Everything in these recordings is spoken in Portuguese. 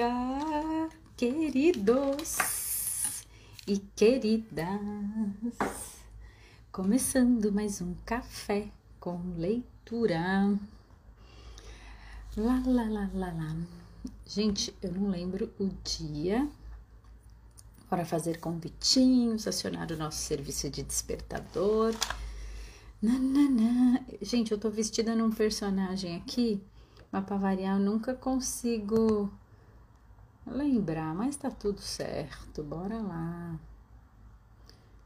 dia, queridos e queridas. Começando mais um café com leitura. Lá, lá, lá, lá, lá. Gente, eu não lembro o dia para fazer convitinhos, acionar o nosso serviço de despertador. Nanana. Gente, eu tô vestida num personagem aqui, mas pra variar eu nunca consigo lembrar, mas tá tudo certo. Bora lá.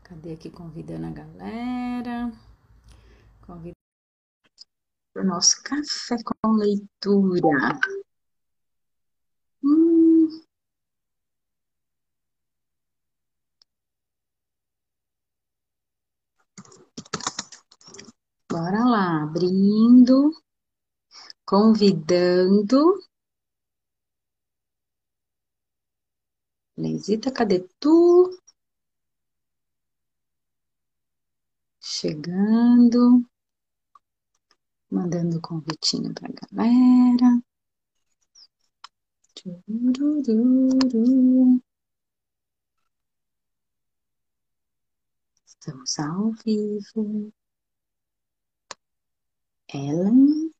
Cadê aqui convidando a galera? Convidando o nosso café com leitura. Hum. Bora lá, abrindo, convidando. Leizita, cadê tu? Chegando, mandando convitinho pra galera. Estamos ao vivo. Ellen,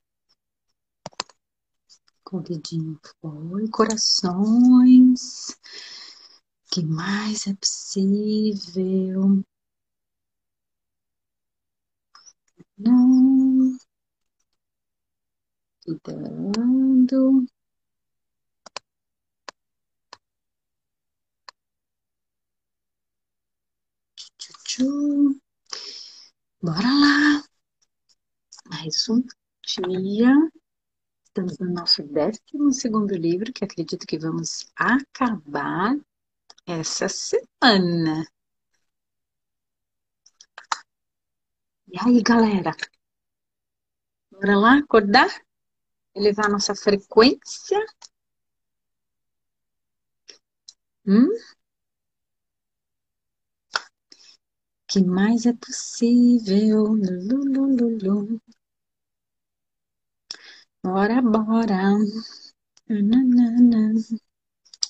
com o dedinho foi, corações. Que mais é possível? Não. Cuidando. Tchu, Bora lá. Mais um dia. Estamos no nosso décimo segundo livro, que acredito que vamos acabar essa semana. E aí, galera? Bora lá acordar? Elevar nossa frequência? Hum? que mais é possível? Bora, bora.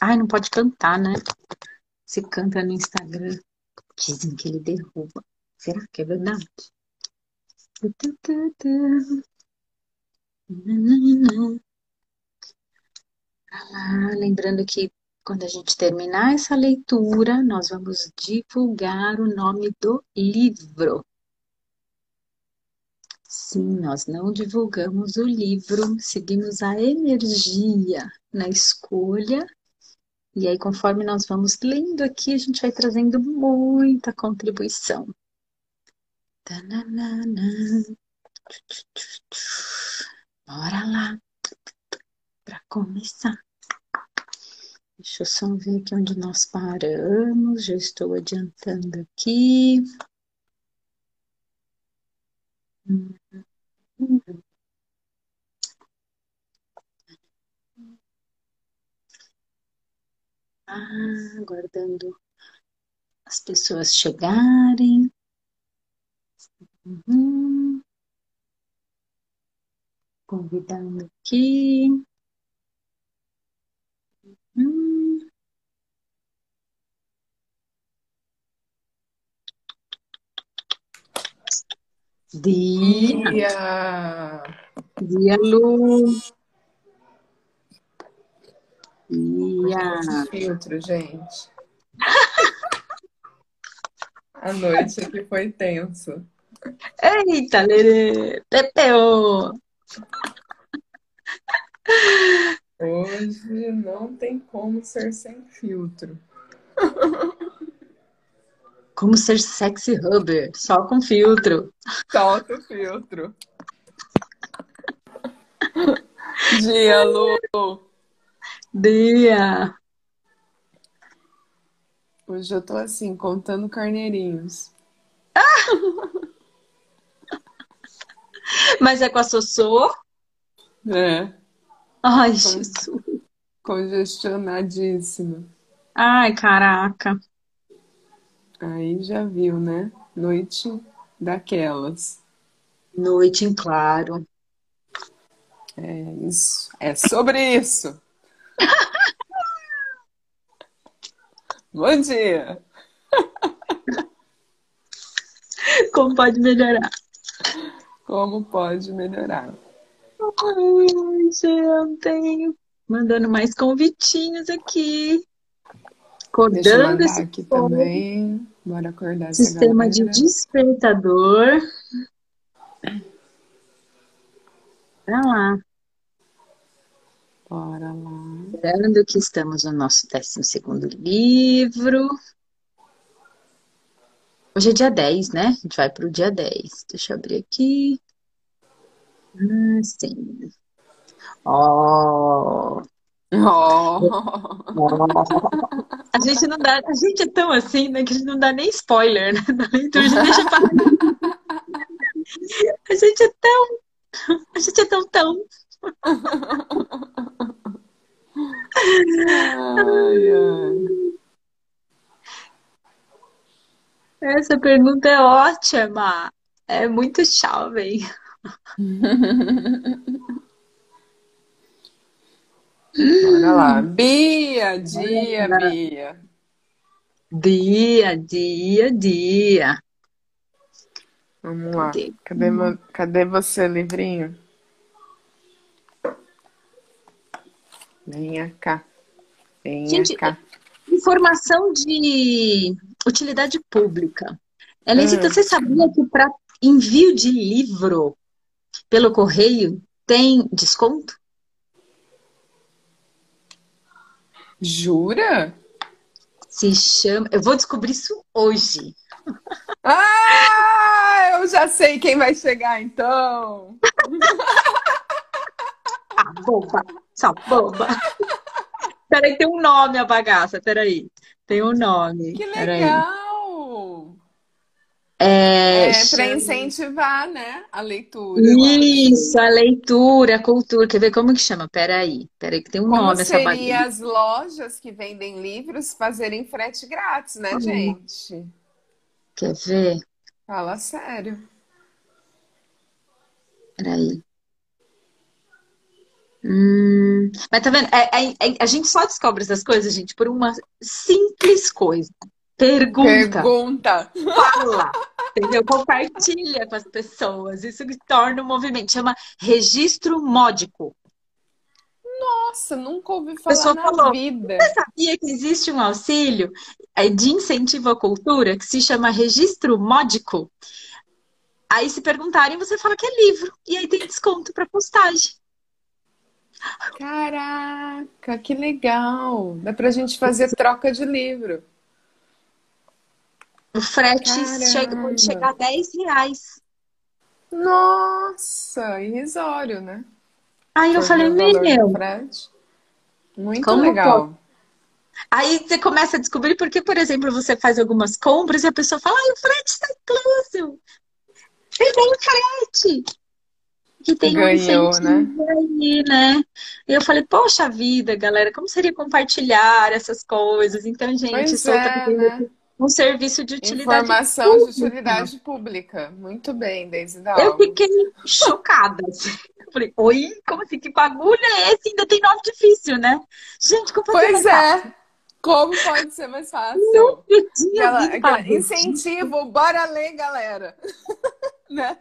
Ai, não pode cantar, né? Se canta no Instagram, dizem que ele derruba. Será que é verdade? Ah, lembrando que quando a gente terminar essa leitura, nós vamos divulgar o nome do livro. Sim, nós não divulgamos o livro, seguimos a energia na escolha. E aí, conforme nós vamos lendo aqui, a gente vai trazendo muita contribuição. Bora lá, para começar. Deixa eu só ver aqui onde nós paramos. Já estou adiantando aqui. Ah, aguardando as pessoas chegarem. Uhum. Convidando aqui. Hum. Dia, Dia! dia, Lu. Dia. Filtro, gente. A noite aqui foi tenso. Eita, Lerê. Pepeu. Hoje não tem como ser sem filtro. Como ser sexy hubber, só com filtro. Solta o filtro. Dia, Lu! Dia. Hoje eu tô assim, contando carneirinhos. Mas é com a Sossô? É, Ai, con- Jesus. congestionadíssima. Ai, caraca. Aí já viu, né? Noite daquelas. Noite em claro. É isso. É sobre isso. Bom dia. Como pode melhorar? Como pode melhorar? Ai, gente, mandando mais convitinhos aqui. Acordando esse aqui povo. também. Bora acordar Sistema de despertador. Vai lá. Bora lá. Lembrando que estamos no nosso 12º livro. Hoje é dia 10, né? A gente vai para o dia 10. Deixa eu abrir aqui. Ah, sim. Ó, Oh. A gente não dá, a gente é tão assim, né, que a gente não dá nem spoiler, né, da leitura, a gente deixa pra... A gente é tão, a gente é tão tão. Ai, ai. Essa pergunta é ótima. É muito jovem. Bora lá. Bia, dia, Bia. Dia, dia, dia. Vamos lá. Cadê? Cadê você, livrinho? Venha cá. Venha Gente, cá. Informação de utilidade pública. Elisita, Hum. você sabia que para envio de livro pelo correio tem desconto? Jura? Se chama. Eu vou descobrir isso hoje. Ah, eu já sei quem vai chegar então. Ah, boba! Só boba! Peraí, tem um nome a bagaça, peraí. Tem um nome. Que legal! É, É, para incentivar, né, a leitura. Isso, a leitura, a cultura. Quer ver como que chama? Peraí, peraí, que tem um Como nome essa seria bagaça. as lojas que vendem livros fazerem frete grátis, né, gente? Quer ver? Fala sério. Peraí. Hum, mas tá vendo? É- é- é- a gente só descobre essas coisas, gente, por uma simples coisa. Pergunta, Pergunta. fala, entendeu? Compartilha com as pessoas. Isso que torna um movimento. Chama registro módico. Nossa, nunca ouvi pessoa falar na falou. vida. Sabia que existe um auxílio eh, de incentivo à cultura que se chama registro módico? Aí se perguntarem, você fala que é livro. E aí tem desconto para postagem. Caraca, que legal. Dá pra gente fazer troca de livro. O frete Caramba. chega, pode chegar a 10 reais. Nossa, irrisório, né? Aí eu falei, meu. Muito Como legal. Aí você começa a descobrir porque, por exemplo, você faz algumas compras e a pessoa fala, ai, o frete está incluso. E tem frete. Que tem um Ganhou, incentivo aí, né? E eu falei, poxa vida, galera, como seria compartilhar essas coisas? Então, gente, Pois solta é, né? um serviço de utilidade Informação de pública. utilidade pública. Muito bem, Deise Eu fiquei chocada. assim. Eu falei, oi, como assim? Que bagulho é esse? Ainda tem nome difícil, né? Gente, como Pois fácil? é. Como pode ser mais fácil? Eu tinha Aquela, aquela incentivo, bora ler, galera. Né?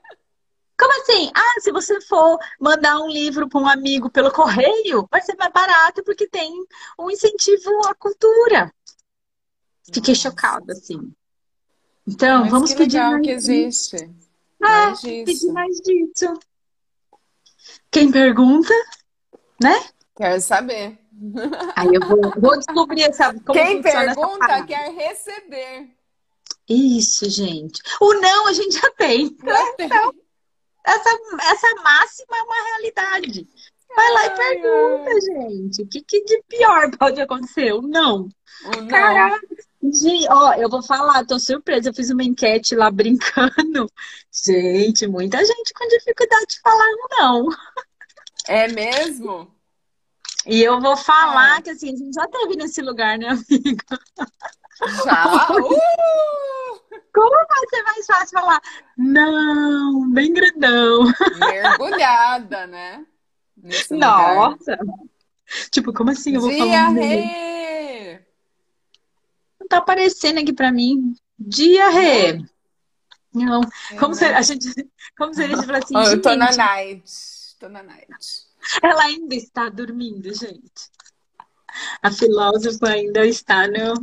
Como assim? Ah, se você for mandar um livro para um amigo pelo correio, vai ser mais barato porque tem um incentivo à cultura. Fiquei Nossa. chocada, assim. Então, Mas vamos que pedir legal mais que disso. existe. É, Mais pedir disso. mais disso. Quem pergunta, né? Quero saber. Aí eu vou, vou descobrir essa, como Quem pergunta quer receber. Isso, gente. O não a gente já tem. Já tem. Essa, essa máxima é uma realidade. Vai lá e Ai, pergunta, ai. gente. O que, que de pior pode acontecer? O não. Não. Caraca. Gente, ó, eu vou falar, tô surpresa. Eu fiz uma enquete lá brincando. Gente, muita gente com dificuldade de falar não. É mesmo? E eu vou falar Ah. que assim, a gente já teve nesse lugar, né, amiga? Já? Uh! Como vai ser mais fácil falar não, bem grandão? Mergulhada, né? Nesse lugar. Nossa! Tipo, como assim eu vou falar Dia um não? Tá aparecendo aqui para mim. Dia, Rê. Não. Como, se, a gente, como se a gente falasse assim, oh, Eu tô na night. Tô na night. Ela ainda está dormindo, gente. A filósofa ainda está no.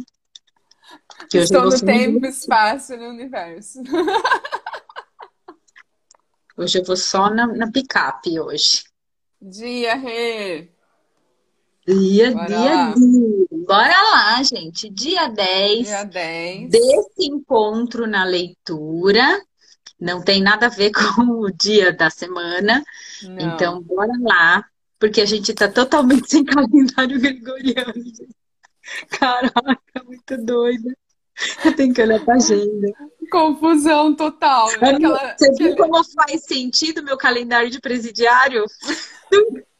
Que Estou no tempo, espaço no universo. Hoje eu vou só na, na picape hoje. Dia, Rê! Dia, Bora dia, lá. dia. Bora lá, gente. Dia 10. Dia 10. Desse encontro na leitura. Não tem nada a ver com o dia da semana. Não. Então, bora lá. Porque a gente tá totalmente sem calendário gregoriano. Caraca, muito doida. Eu tenho que olhar pra agenda. Confusão total. Né? Aquela... Você viu como faz sentido meu calendário de presidiário?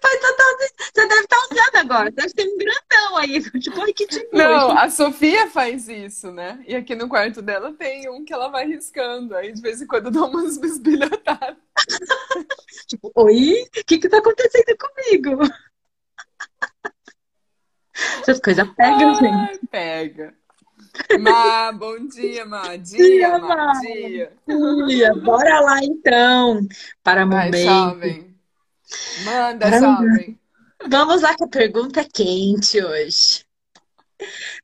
Faz total... Você deve estar usando agora, deve ter um grandão aí. Tipo, que tipo Não, a Sofia faz isso, né? E aqui no quarto dela tem um que ela vai riscando. Aí de vez em quando dá umas bisbilhotadas. tipo, oi? O que que tá acontecendo comigo? Essas coisas pegam, gente. Pega. Má, bom dia, Má. Dia, Má. Dia. dia. Bora lá, então. Para Vai, momento. Jovem. Manda, Para jovem. Vamos lá que a pergunta é quente hoje.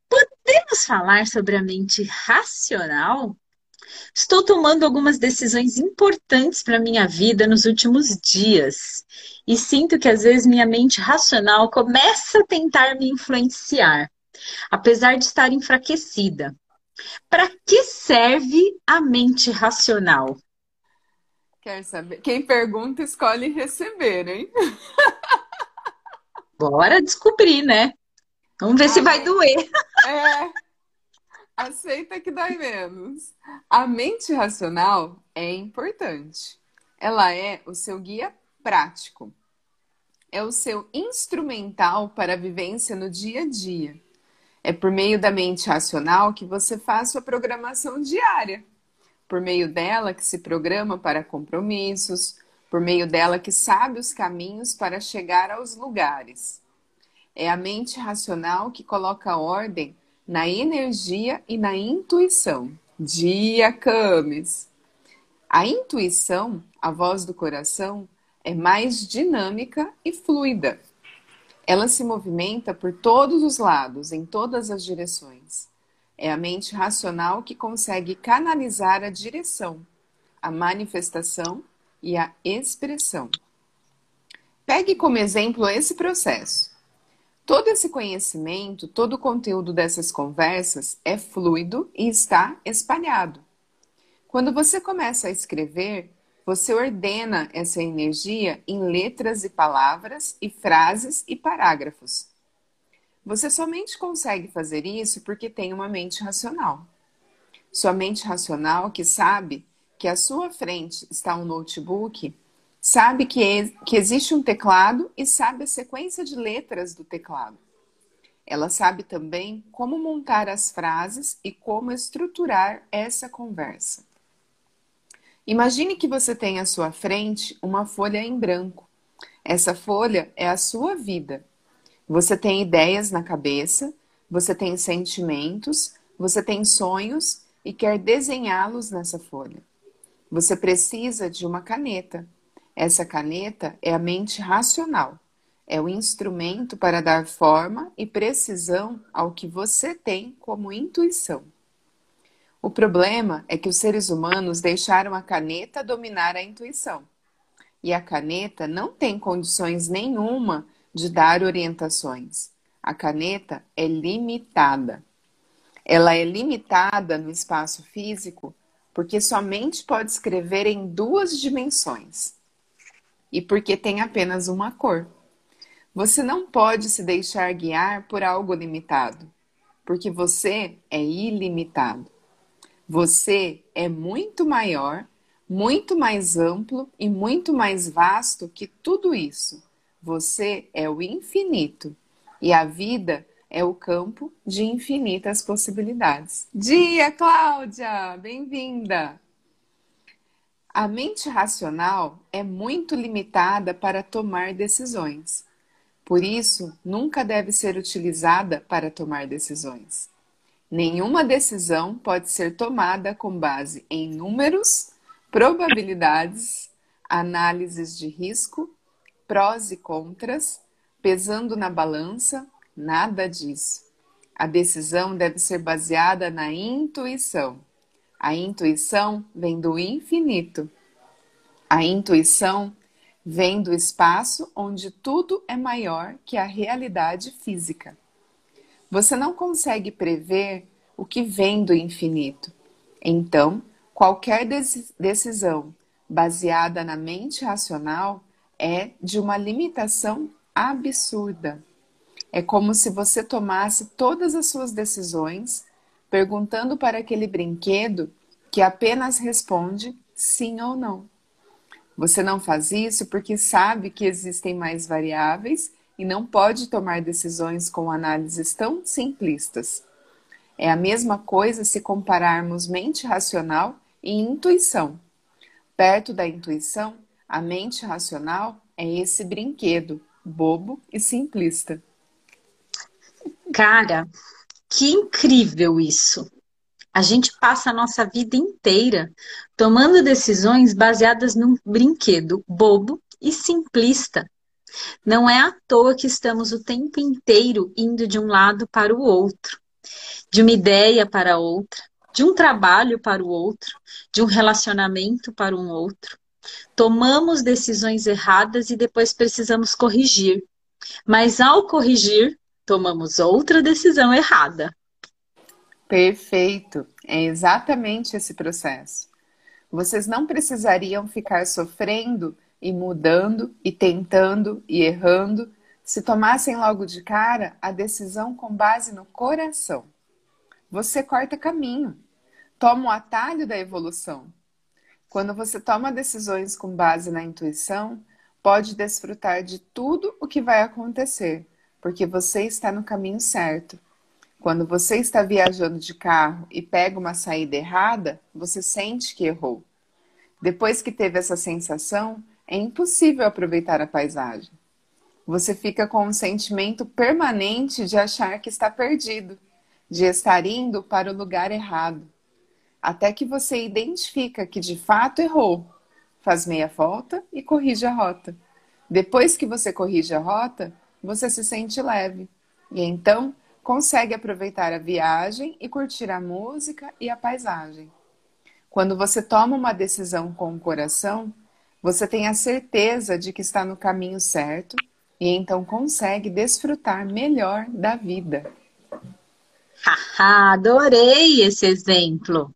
Podemos falar sobre a mente racional? Estou tomando algumas decisões importantes para minha vida nos últimos dias e sinto que às vezes minha mente racional começa a tentar me influenciar, apesar de estar enfraquecida. Para que serve a mente racional? Quer saber? Quem pergunta escolhe receber, hein? Bora descobrir, né? Vamos ver ah, se vai doer. É. Aceita que dói menos. A mente racional é importante. Ela é o seu guia prático. É o seu instrumental para a vivência no dia a dia. É por meio da mente racional que você faz sua programação diária. Por meio dela que se programa para compromissos, por meio dela que sabe os caminhos para chegar aos lugares. É a mente racional que coloca ordem na energia e na intuição. Dia Camis. A intuição, a voz do coração, é mais dinâmica e fluida. Ela se movimenta por todos os lados, em todas as direções. É a mente racional que consegue canalizar a direção, a manifestação e a expressão. Pegue como exemplo esse processo. Todo esse conhecimento, todo o conteúdo dessas conversas é fluido e está espalhado. Quando você começa a escrever, você ordena essa energia em letras e palavras, e frases e parágrafos. Você somente consegue fazer isso porque tem uma mente racional. Sua mente racional que sabe que à sua frente está um notebook, sabe que, é, que existe um teclado e sabe a sequência de letras do teclado. Ela sabe também como montar as frases e como estruturar essa conversa. Imagine que você tem à sua frente uma folha em branco. Essa folha é a sua vida. Você tem ideias na cabeça, você tem sentimentos, você tem sonhos e quer desenhá-los nessa folha. Você precisa de uma caneta. Essa caneta é a mente racional. É o instrumento para dar forma e precisão ao que você tem como intuição. O problema é que os seres humanos deixaram a caneta dominar a intuição. E a caneta não tem condições nenhuma de dar orientações. A caneta é limitada. Ela é limitada no espaço físico porque somente pode escrever em duas dimensões e porque tem apenas uma cor. Você não pode se deixar guiar por algo limitado, porque você é ilimitado. Você é muito maior, muito mais amplo e muito mais vasto que tudo isso. Você é o infinito e a vida é o campo de infinitas possibilidades. Dia, Cláudia! Bem-vinda! A mente racional é muito limitada para tomar decisões. Por isso, nunca deve ser utilizada para tomar decisões. Nenhuma decisão pode ser tomada com base em números, probabilidades, análises de risco, prós e contras, pesando na balança, nada disso. A decisão deve ser baseada na intuição. A intuição vem do infinito. A intuição vem do espaço onde tudo é maior que a realidade física. Você não consegue prever o que vem do infinito. Então, qualquer decisão baseada na mente racional é de uma limitação absurda. É como se você tomasse todas as suas decisões perguntando para aquele brinquedo que apenas responde sim ou não. Você não faz isso porque sabe que existem mais variáveis e não pode tomar decisões com análises tão simplistas. É a mesma coisa se compararmos mente racional e intuição. Perto da intuição, a mente racional é esse brinquedo bobo e simplista. Cara, que incrível isso! A gente passa a nossa vida inteira tomando decisões baseadas num brinquedo bobo e simplista. Não é à toa que estamos o tempo inteiro indo de um lado para o outro, de uma ideia para outra, de um trabalho para o outro, de um relacionamento para um outro. Tomamos decisões erradas e depois precisamos corrigir. Mas ao corrigir, tomamos outra decisão errada. Perfeito. É exatamente esse processo. Vocês não precisariam ficar sofrendo e mudando e tentando e errando se tomassem logo de cara a decisão com base no coração. Você corta caminho, toma o atalho da evolução. Quando você toma decisões com base na intuição, pode desfrutar de tudo o que vai acontecer, porque você está no caminho certo. Quando você está viajando de carro e pega uma saída errada, você sente que errou. Depois que teve essa sensação, é impossível aproveitar a paisagem. Você fica com um sentimento permanente de achar que está perdido, de estar indo para o lugar errado. Até que você identifica que de fato errou, faz meia volta e corrige a rota. Depois que você corrige a rota, você se sente leve e então consegue aproveitar a viagem e curtir a música e a paisagem. Quando você toma uma decisão com o coração, você tem a certeza de que está no caminho certo e então consegue desfrutar melhor da vida. Haha, adorei esse exemplo.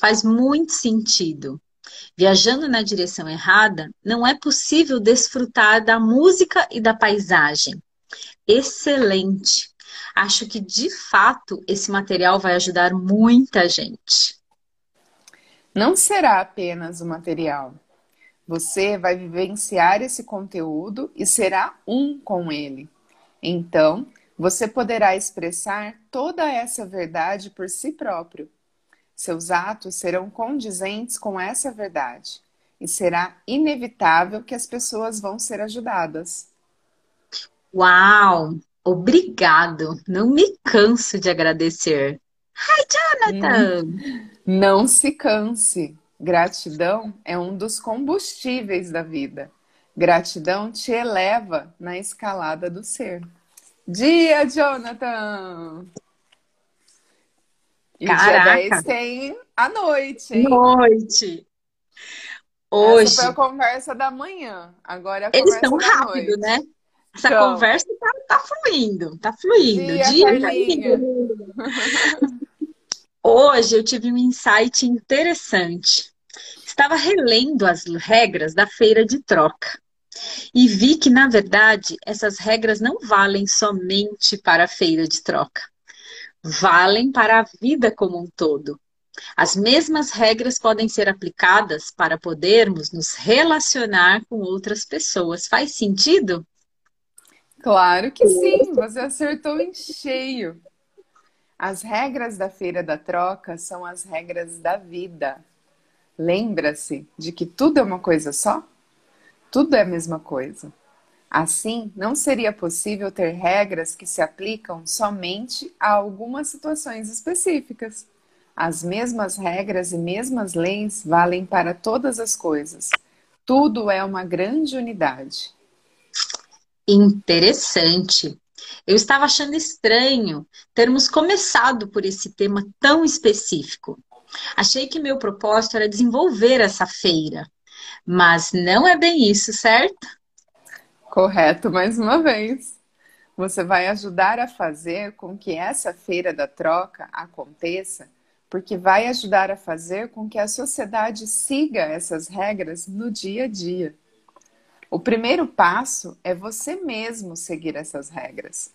Faz muito sentido. Viajando na direção errada, não é possível desfrutar da música e da paisagem. Excelente! Acho que de fato esse material vai ajudar muita gente. Não será apenas o material. Você vai vivenciar esse conteúdo e será um com ele. Então, você poderá expressar toda essa verdade por si próprio. Seus atos serão condizentes com essa verdade e será inevitável que as pessoas vão ser ajudadas. Uau! Obrigado! Não me canso de agradecer. Hi, Jonathan! Hum, não se canse. Gratidão é um dos combustíveis da vida. Gratidão te eleva na escalada do ser. Dia, Jonathan! E Caraca. dia 10 tem a noite, hein? Noite. Hoje. Essa foi a conversa da manhã. Agora é a Eles estão rápido, noite. né? Essa então, conversa tá, tá, fluindo, tá fluindo. Dia, dia Hoje eu tive um insight interessante. Estava relendo as regras da feira de troca e vi que, na verdade, essas regras não valem somente para a feira de troca valem para a vida como um todo. As mesmas regras podem ser aplicadas para podermos nos relacionar com outras pessoas. Faz sentido? Claro que sim, você acertou em cheio. As regras da feira da troca são as regras da vida. Lembra-se de que tudo é uma coisa só? Tudo é a mesma coisa. Assim, não seria possível ter regras que se aplicam somente a algumas situações específicas. As mesmas regras e mesmas leis valem para todas as coisas. Tudo é uma grande unidade. Interessante. Eu estava achando estranho termos começado por esse tema tão específico. Achei que meu propósito era desenvolver essa feira, mas não é bem isso, certo? Correto, mais uma vez. Você vai ajudar a fazer com que essa feira da troca aconteça, porque vai ajudar a fazer com que a sociedade siga essas regras no dia a dia. O primeiro passo é você mesmo seguir essas regras.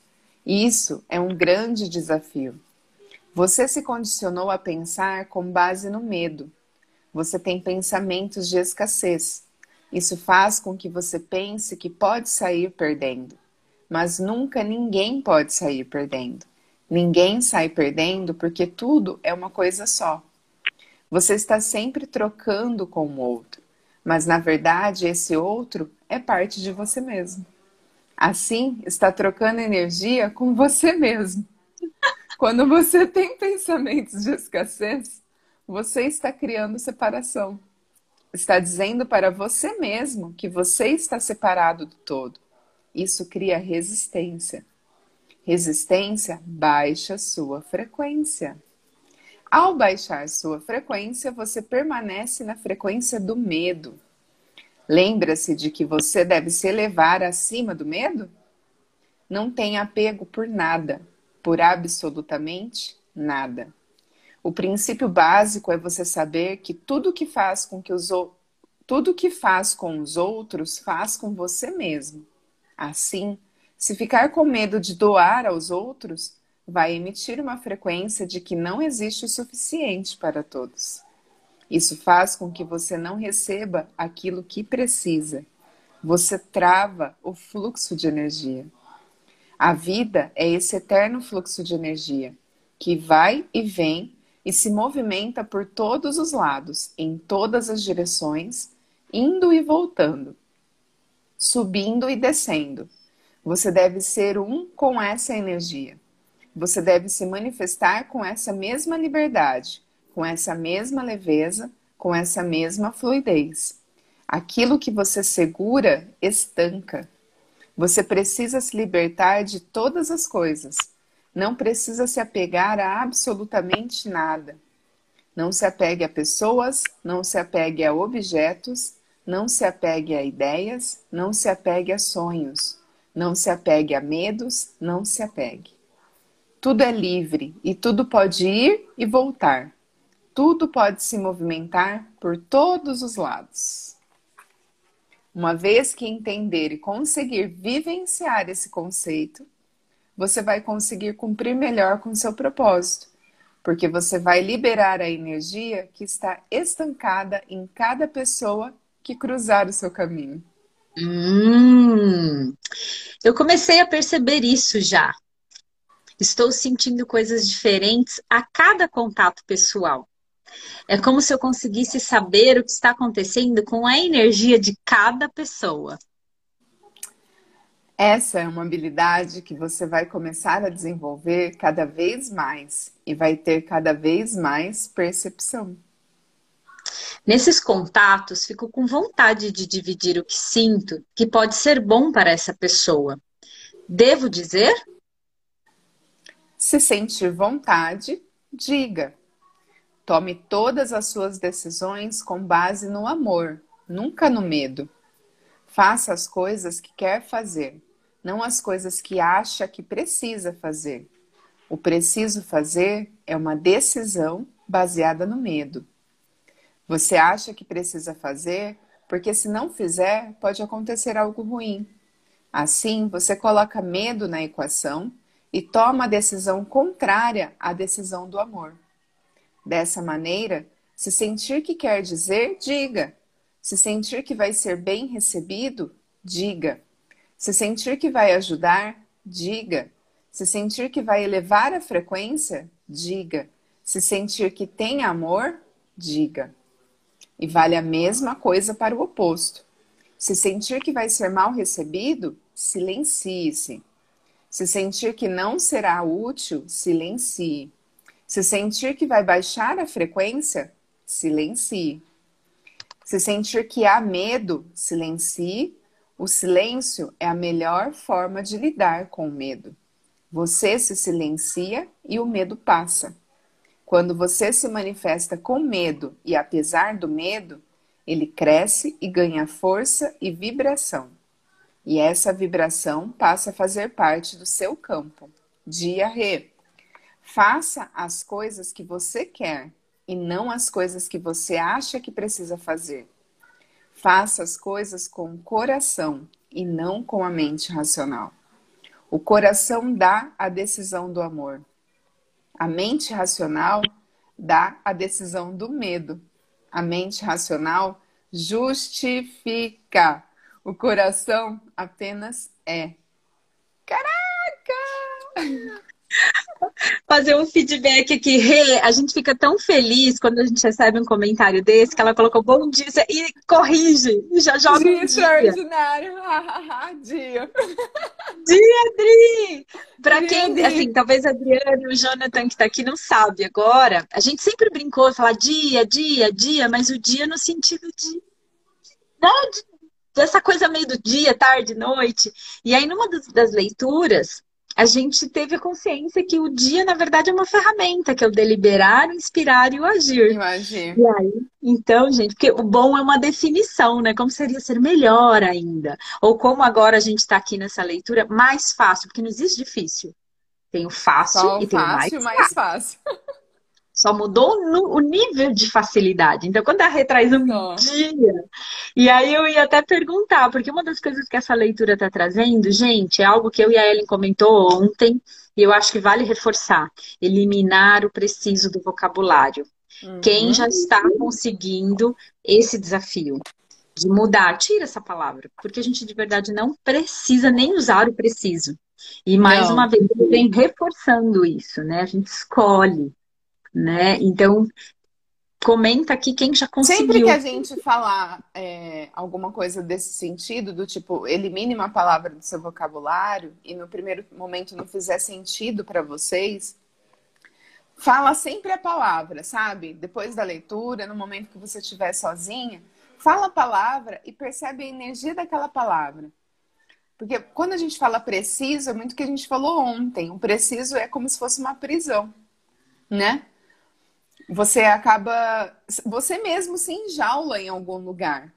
Isso é um grande desafio. Você se condicionou a pensar com base no medo. Você tem pensamentos de escassez. Isso faz com que você pense que pode sair perdendo. Mas nunca ninguém pode sair perdendo. Ninguém sai perdendo porque tudo é uma coisa só. Você está sempre trocando com o outro, mas na verdade esse outro é parte de você mesmo. Assim, está trocando energia com você mesmo. Quando você tem pensamentos de escassez, você está criando separação. Está dizendo para você mesmo que você está separado do todo. Isso cria resistência. Resistência baixa sua frequência. Ao baixar sua frequência, você permanece na frequência do medo. Lembra-se de que você deve se elevar acima do medo? Não tenha apego por nada, por absolutamente nada. O princípio básico é você saber que tudo que faz com que os tudo que faz com os outros faz com você mesmo. Assim, se ficar com medo de doar aos outros, vai emitir uma frequência de que não existe o suficiente para todos. Isso faz com que você não receba aquilo que precisa. Você trava o fluxo de energia. A vida é esse eterno fluxo de energia que vai e vem e se movimenta por todos os lados, em todas as direções, indo e voltando, subindo e descendo. Você deve ser um com essa energia. Você deve se manifestar com essa mesma liberdade, com essa mesma leveza, com essa mesma fluidez. Aquilo que você segura estanca. Você precisa se libertar de todas as coisas. Não precisa se apegar a absolutamente nada. Não se apegue a pessoas, não se apegue a objetos, não se apegue a ideias, não se apegue a sonhos, não se apegue a medos, não se apegue. Tudo é livre e tudo pode ir e voltar tudo pode se movimentar por todos os lados. Uma vez que entender e conseguir vivenciar esse conceito, você vai conseguir cumprir melhor com seu propósito, porque você vai liberar a energia que está estancada em cada pessoa que cruzar o seu caminho. Hum, eu comecei a perceber isso já. Estou sentindo coisas diferentes a cada contato pessoal. É como se eu conseguisse saber o que está acontecendo com a energia de cada pessoa. Essa é uma habilidade que você vai começar a desenvolver cada vez mais e vai ter cada vez mais percepção. Nesses contatos, fico com vontade de dividir o que sinto, que pode ser bom para essa pessoa. Devo dizer? Se sentir vontade, diga. Tome todas as suas decisões com base no amor, nunca no medo. Faça as coisas que quer fazer, não as coisas que acha que precisa fazer. O preciso fazer é uma decisão baseada no medo. Você acha que precisa fazer porque, se não fizer, pode acontecer algo ruim. Assim, você coloca medo na equação e toma a decisão contrária à decisão do amor. Dessa maneira, se sentir que quer dizer, diga. Se sentir que vai ser bem recebido, diga. Se sentir que vai ajudar, diga. Se sentir que vai elevar a frequência, diga. Se sentir que tem amor, diga. E vale a mesma coisa para o oposto. Se sentir que vai ser mal recebido, silencie-se. Se sentir que não será útil, silencie. Se sentir que vai baixar a frequência, silencie. Se sentir que há medo, silencie. O silêncio é a melhor forma de lidar com o medo. Você se silencia e o medo passa. Quando você se manifesta com medo e apesar do medo, ele cresce e ganha força e vibração. E essa vibração passa a fazer parte do seu campo. Dia Re. Faça as coisas que você quer e não as coisas que você acha que precisa fazer. Faça as coisas com o coração e não com a mente racional. O coração dá a decisão do amor. A mente racional dá a decisão do medo. A mente racional justifica. O coração apenas é. Caraca! Fazer um feedback aqui. Rê, a gente fica tão feliz quando a gente recebe um comentário desse que ela colocou bom dia e corrige. Já joga dia um dia. extraordinário. dia. Dia, Adri! Pra quem, assim, talvez a Adriana e o Jonathan que tá aqui não sabe agora, a gente sempre brincou de falar dia, dia, dia, mas o dia no sentido de, né, de dessa coisa meio do dia, tarde, noite. E aí, numa das leituras, a gente teve a consciência que o dia, na verdade, é uma ferramenta, que é o deliberar, o inspirar e o agir. Imagina. E aí, então, gente, porque o bom é uma definição, né? Como seria ser melhor ainda? Ou como agora a gente está aqui nessa leitura, mais fácil, porque não existe difícil. Tem o fácil Só e tem o mais, mais fácil. Só mudou o nível de facilidade. Então, quando a Rê traz um dia. E aí eu ia até perguntar, porque uma das coisas que essa leitura está trazendo, gente, é algo que eu e a Ellen comentou ontem, e eu acho que vale reforçar: eliminar o preciso do vocabulário. Uhum. Quem já está conseguindo esse desafio? De mudar, tira essa palavra, porque a gente de verdade não precisa nem usar o preciso. E mais não. uma vez, vem reforçando isso, né? A gente escolhe né? Então, comenta aqui quem já conseguiu. Sempre que a gente falar é, alguma coisa desse sentido, do tipo, elimine uma palavra do seu vocabulário e no primeiro momento não fizer sentido para vocês, fala sempre a palavra, sabe? Depois da leitura, no momento que você estiver sozinha, fala a palavra e percebe a energia daquela palavra. Porque quando a gente fala preciso, é muito o que a gente falou ontem. O preciso é como se fosse uma prisão, né? Você acaba. Você mesmo se enjaula em algum lugar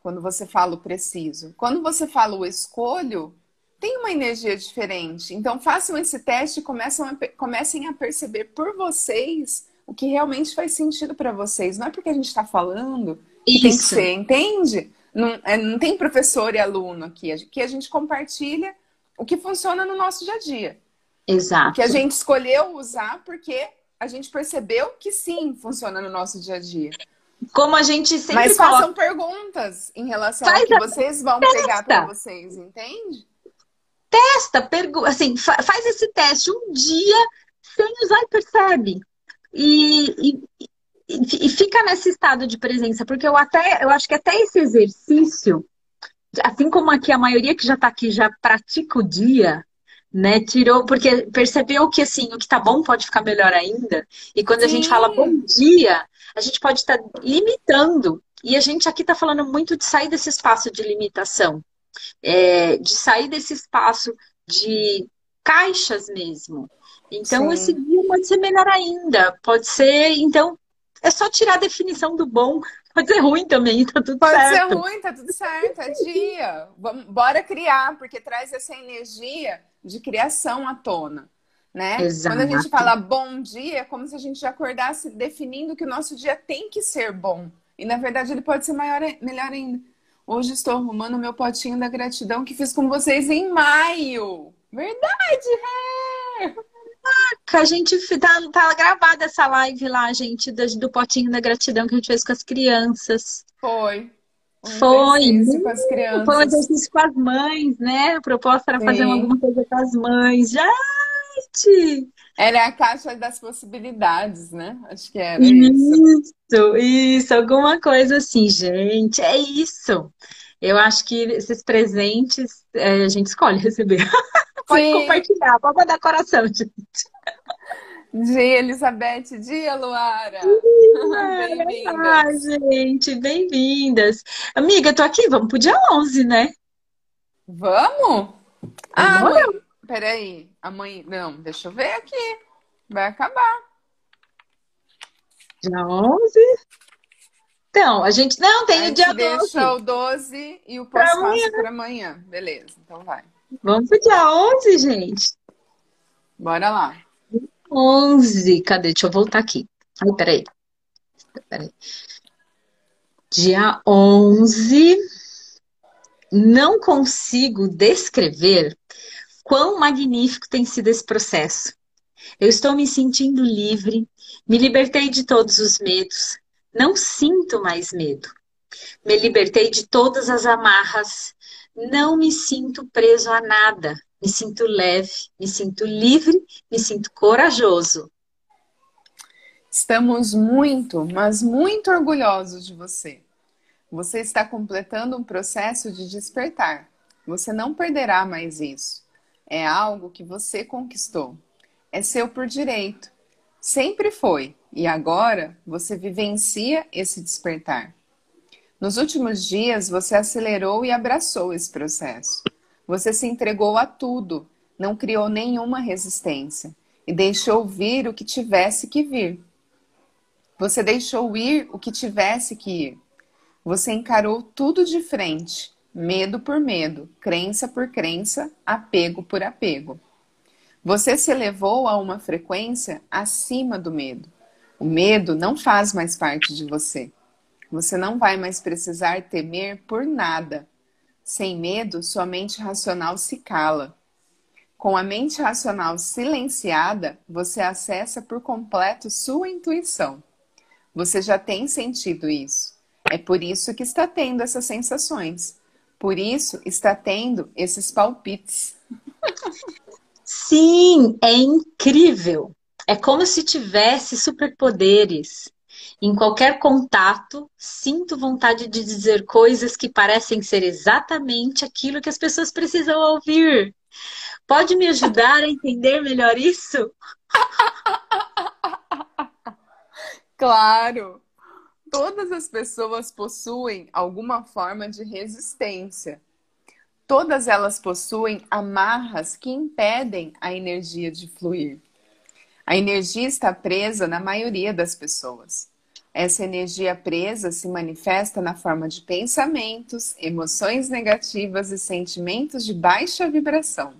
quando você fala o preciso. Quando você fala o escolho, tem uma energia diferente. Então, façam esse teste e a, comecem a perceber por vocês o que realmente faz sentido para vocês. Não é porque a gente está falando que tem que ser, entende? Não, é, não tem professor e aluno aqui. Aqui a gente compartilha o que funciona no nosso dia a dia. Exato. Que a gente escolheu usar porque a gente percebeu que sim, funciona no nosso dia a dia. Como a gente sempre Mas façam perguntas em relação Faz ao que vocês vão testa. pegar para vocês, entende? Testa, pergu... assim, fa faz esse teste um dia sem usar e percebe. E, e, e, fica nesse estado de presença, porque eu até eu acho que até esse exercício, assim como aqui a maioria que já está aqui já pratica o dia, né? Tirou, porque percebeu que assim, o que tá bom pode ficar melhor ainda. E quando Sim. a gente fala bom dia, a gente pode estar tá limitando. E a gente aqui tá falando muito de sair desse espaço de limitação, é, de sair desse espaço de caixas mesmo. Então, Sim. esse dia pode ser melhor ainda. Pode ser, então, é só tirar a definição do bom. Pode ser ruim também, tá tudo pode certo. Pode ser ruim, tá tudo certo. É dia. Vamos, bora criar, porque traz essa energia de criação à tona. Né? Quando a gente fala bom dia, é como se a gente já acordasse definindo que o nosso dia tem que ser bom. E na verdade ele pode ser maior, melhor ainda. Hoje estou arrumando meu potinho da gratidão que fiz com vocês em maio. Verdade, é! Caraca, a gente tá, tá gravada essa live lá, gente, do, do potinho da gratidão que a gente fez com as crianças. Foi. Foi. Com as crianças. Foi um exercício com as mães, né? A proposta era Sim. fazer alguma coisa com as mães. Gente! Era a caixa das possibilidades, né? Acho que era isso. Isso, isso, alguma coisa assim, gente. É isso. Eu acho que esses presentes é, a gente escolhe receber. Pode compartilhar, pode mandar coração, gente. Dia, Elizabeth, dia, Luara. Ai, Bem-vindas. gente, bem-vindas. Amiga, tô aqui, vamos pro dia 11, né? Vamos? Ah, Bora. amanhã. Peraí, amanhã. Não, deixa eu ver aqui. Vai acabar. Dia 11. Então, a gente não tem o gente dia 12. deixa o 12 e o Pra pós-passo amanhã. para amanhã. Beleza, então vai. Vamos pro dia 11, gente. Bora lá. 11. Cadê? Deixa eu voltar aqui. Ai, peraí. Peraí. Dia 11. Não consigo descrever quão magnífico tem sido esse processo. Eu estou me sentindo livre, me libertei de todos os medos, não sinto mais medo. Me libertei de todas as amarras, não me sinto preso a nada. Me sinto leve, me sinto livre, me sinto corajoso. Estamos muito, mas muito orgulhosos de você. Você está completando um processo de despertar. Você não perderá mais isso. É algo que você conquistou. É seu por direito. Sempre foi. E agora você vivencia esse despertar. Nos últimos dias, você acelerou e abraçou esse processo. Você se entregou a tudo, não criou nenhuma resistência e deixou vir o que tivesse que vir. Você deixou ir o que tivesse que ir. Você encarou tudo de frente, medo por medo, crença por crença, apego por apego. Você se elevou a uma frequência acima do medo. O medo não faz mais parte de você. Você não vai mais precisar temer por nada. Sem medo, sua mente racional se cala. Com a mente racional silenciada, você acessa por completo sua intuição. Você já tem sentido isso. É por isso que está tendo essas sensações. Por isso está tendo esses palpites. Sim, é incrível. É como se tivesse superpoderes. Em qualquer contato, sinto vontade de dizer coisas que parecem ser exatamente aquilo que as pessoas precisam ouvir. Pode me ajudar a entender melhor isso? Claro! Todas as pessoas possuem alguma forma de resistência. Todas elas possuem amarras que impedem a energia de fluir. A energia está presa na maioria das pessoas. Essa energia presa se manifesta na forma de pensamentos, emoções negativas e sentimentos de baixa vibração.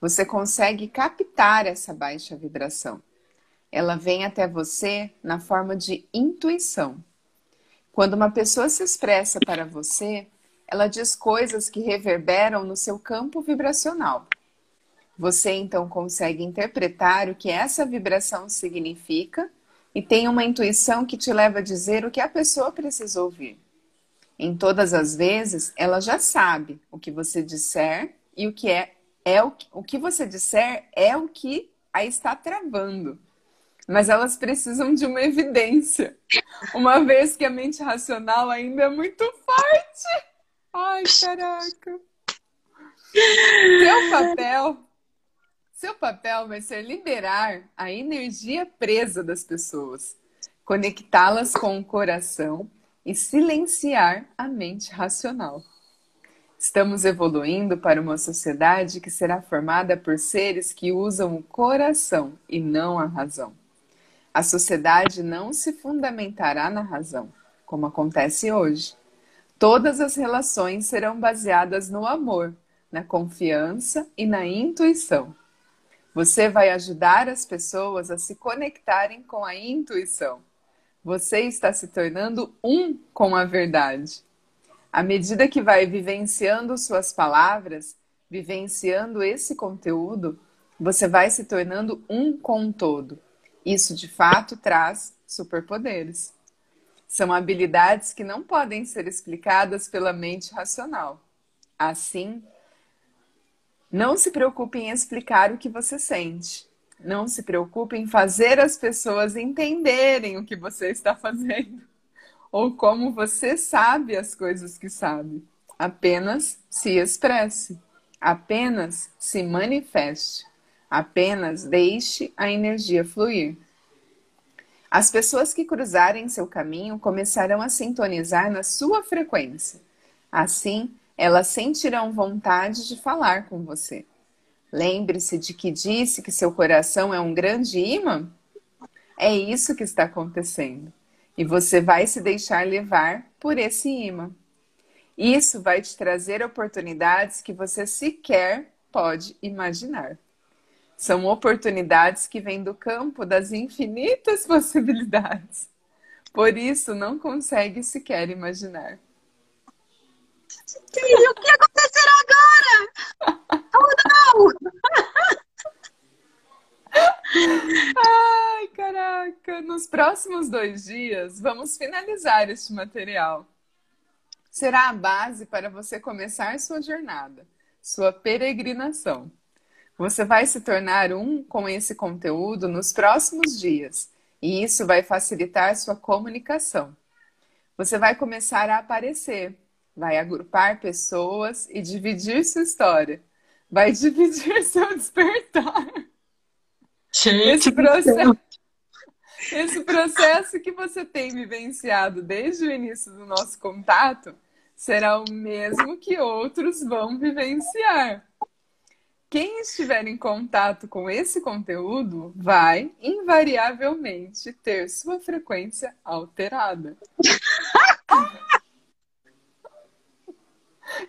Você consegue captar essa baixa vibração. Ela vem até você na forma de intuição. Quando uma pessoa se expressa para você, ela diz coisas que reverberam no seu campo vibracional. Você então consegue interpretar o que essa vibração significa e tem uma intuição que te leva a dizer o que a pessoa precisa ouvir. Em todas as vezes, ela já sabe o que você disser e o que é, é o, o que você disser é o que a está travando. Mas elas precisam de uma evidência, uma vez que a mente racional ainda é muito forte. Ai, caraca. Seu papel, seu papel vai ser liberar a energia presa das pessoas, conectá-las com o coração e silenciar a mente racional. Estamos evoluindo para uma sociedade que será formada por seres que usam o coração e não a razão. A sociedade não se fundamentará na razão, como acontece hoje. Todas as relações serão baseadas no amor, na confiança e na intuição. Você vai ajudar as pessoas a se conectarem com a intuição. Você está se tornando um com a verdade. À medida que vai vivenciando suas palavras, vivenciando esse conteúdo, você vai se tornando um com o todo. Isso de fato traz superpoderes. São habilidades que não podem ser explicadas pela mente racional. Assim, não se preocupe em explicar o que você sente. Não se preocupe em fazer as pessoas entenderem o que você está fazendo ou como você sabe as coisas que sabe. Apenas se expresse. Apenas se manifeste. Apenas deixe a energia fluir. As pessoas que cruzarem seu caminho começarão a sintonizar na sua frequência. Assim, elas sentirão vontade de falar com você. Lembre-se de que disse que seu coração é um grande imã? É isso que está acontecendo. E você vai se deixar levar por esse imã. Isso vai te trazer oportunidades que você sequer pode imaginar. São oportunidades que vêm do campo das infinitas possibilidades. Por isso, não consegue sequer imaginar. E o que acontecerá agora? Oh, não! Ai, caraca! Nos próximos dois dias, vamos finalizar este material. Será a base para você começar sua jornada, sua peregrinação. Você vai se tornar um com esse conteúdo nos próximos dias, e isso vai facilitar sua comunicação. Você vai começar a aparecer, vai agrupar pessoas e dividir sua história, vai dividir seu despertar. Gente, esse processo, esse processo que você tem vivenciado desde o início do nosso contato será o mesmo que outros vão vivenciar. Quem estiver em contato com esse conteúdo vai, invariavelmente, ter sua frequência alterada.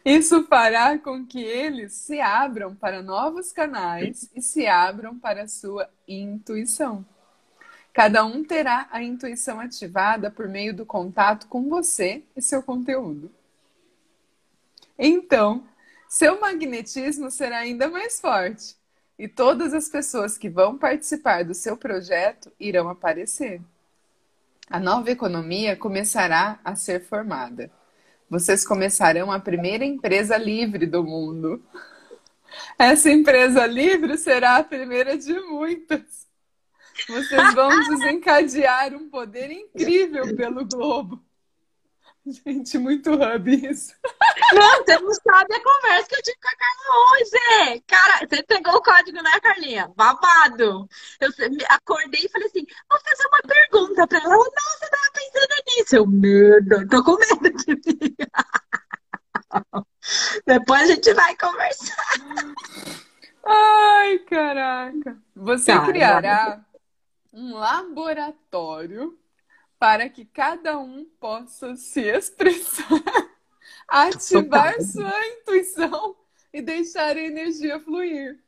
Isso fará com que eles se abram para novos canais e se abram para a sua intuição. Cada um terá a intuição ativada por meio do contato com você e seu conteúdo. Então, seu magnetismo será ainda mais forte e todas as pessoas que vão participar do seu projeto irão aparecer. A nova economia começará a ser formada. Vocês começarão a primeira empresa livre do mundo. Essa empresa livre será a primeira de muitas. Vocês vão desencadear um poder incrível pelo globo. Gente, muito hub isso. Não, você não sabe a conversa que eu tive com a Carla hoje. Cara, você pegou o código, né, Carlinha? Babado. Eu acordei e falei assim: vou fazer uma pergunta pra ela. Ela, não, você tava pensando nisso. Eu, medo, tô com medo de mim. Depois a gente vai conversar. Ai, caraca. Você criará um laboratório para que cada um possa se expressar, ativar sua intuição e deixar a energia fluir.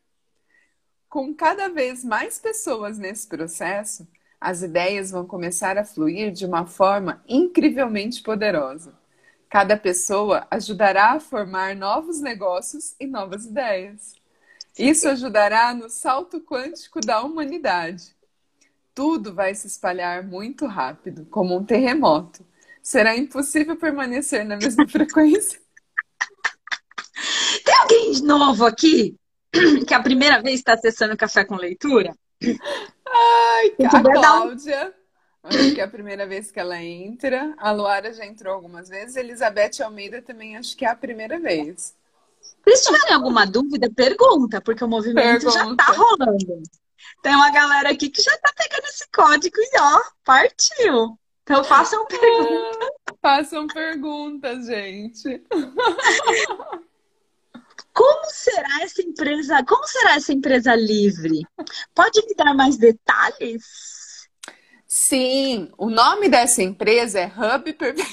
Com cada vez mais pessoas nesse processo, as ideias vão começar a fluir de uma forma incrivelmente poderosa. Cada pessoa ajudará a formar novos negócios e novas ideias. Isso ajudará no salto quântico da humanidade tudo vai se espalhar muito rápido, como um terremoto. Será impossível permanecer na mesma frequência. Tem alguém de novo aqui que é a primeira vez está acessando Café com Leitura? Ai, a Cláudia. Acho que é a primeira vez que ela entra. A Luara já entrou algumas vezes. Elizabeth Almeida também acho que é a primeira vez. Se tiverem alguma dúvida, pergunta, porque o movimento pergunta. já está rolando. Tem uma galera aqui que já tá pegando esse código e ó, partiu. Então façam perguntas. façam perguntas, gente. Como será essa empresa? Como será essa empresa livre? Pode me dar mais detalhes? Sim, o nome dessa empresa é Hub Perfeito.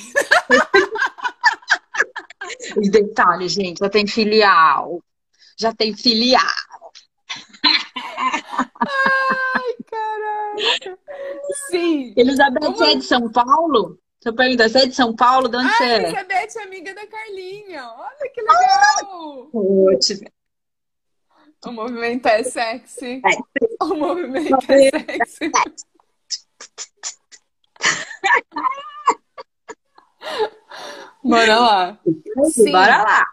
Os detalhes, gente, já tem filial. Já tem filial. Ai, caraca. Sim. Elizabeth Como... é de São Paulo? Você pergunta, você é de São Paulo? De onde ah, você é? Elizabeth é amiga da Carlinha. Olha que legal. o movimento é sexy. É. O movimento é sexy. Bora lá. Sim. Bora lá.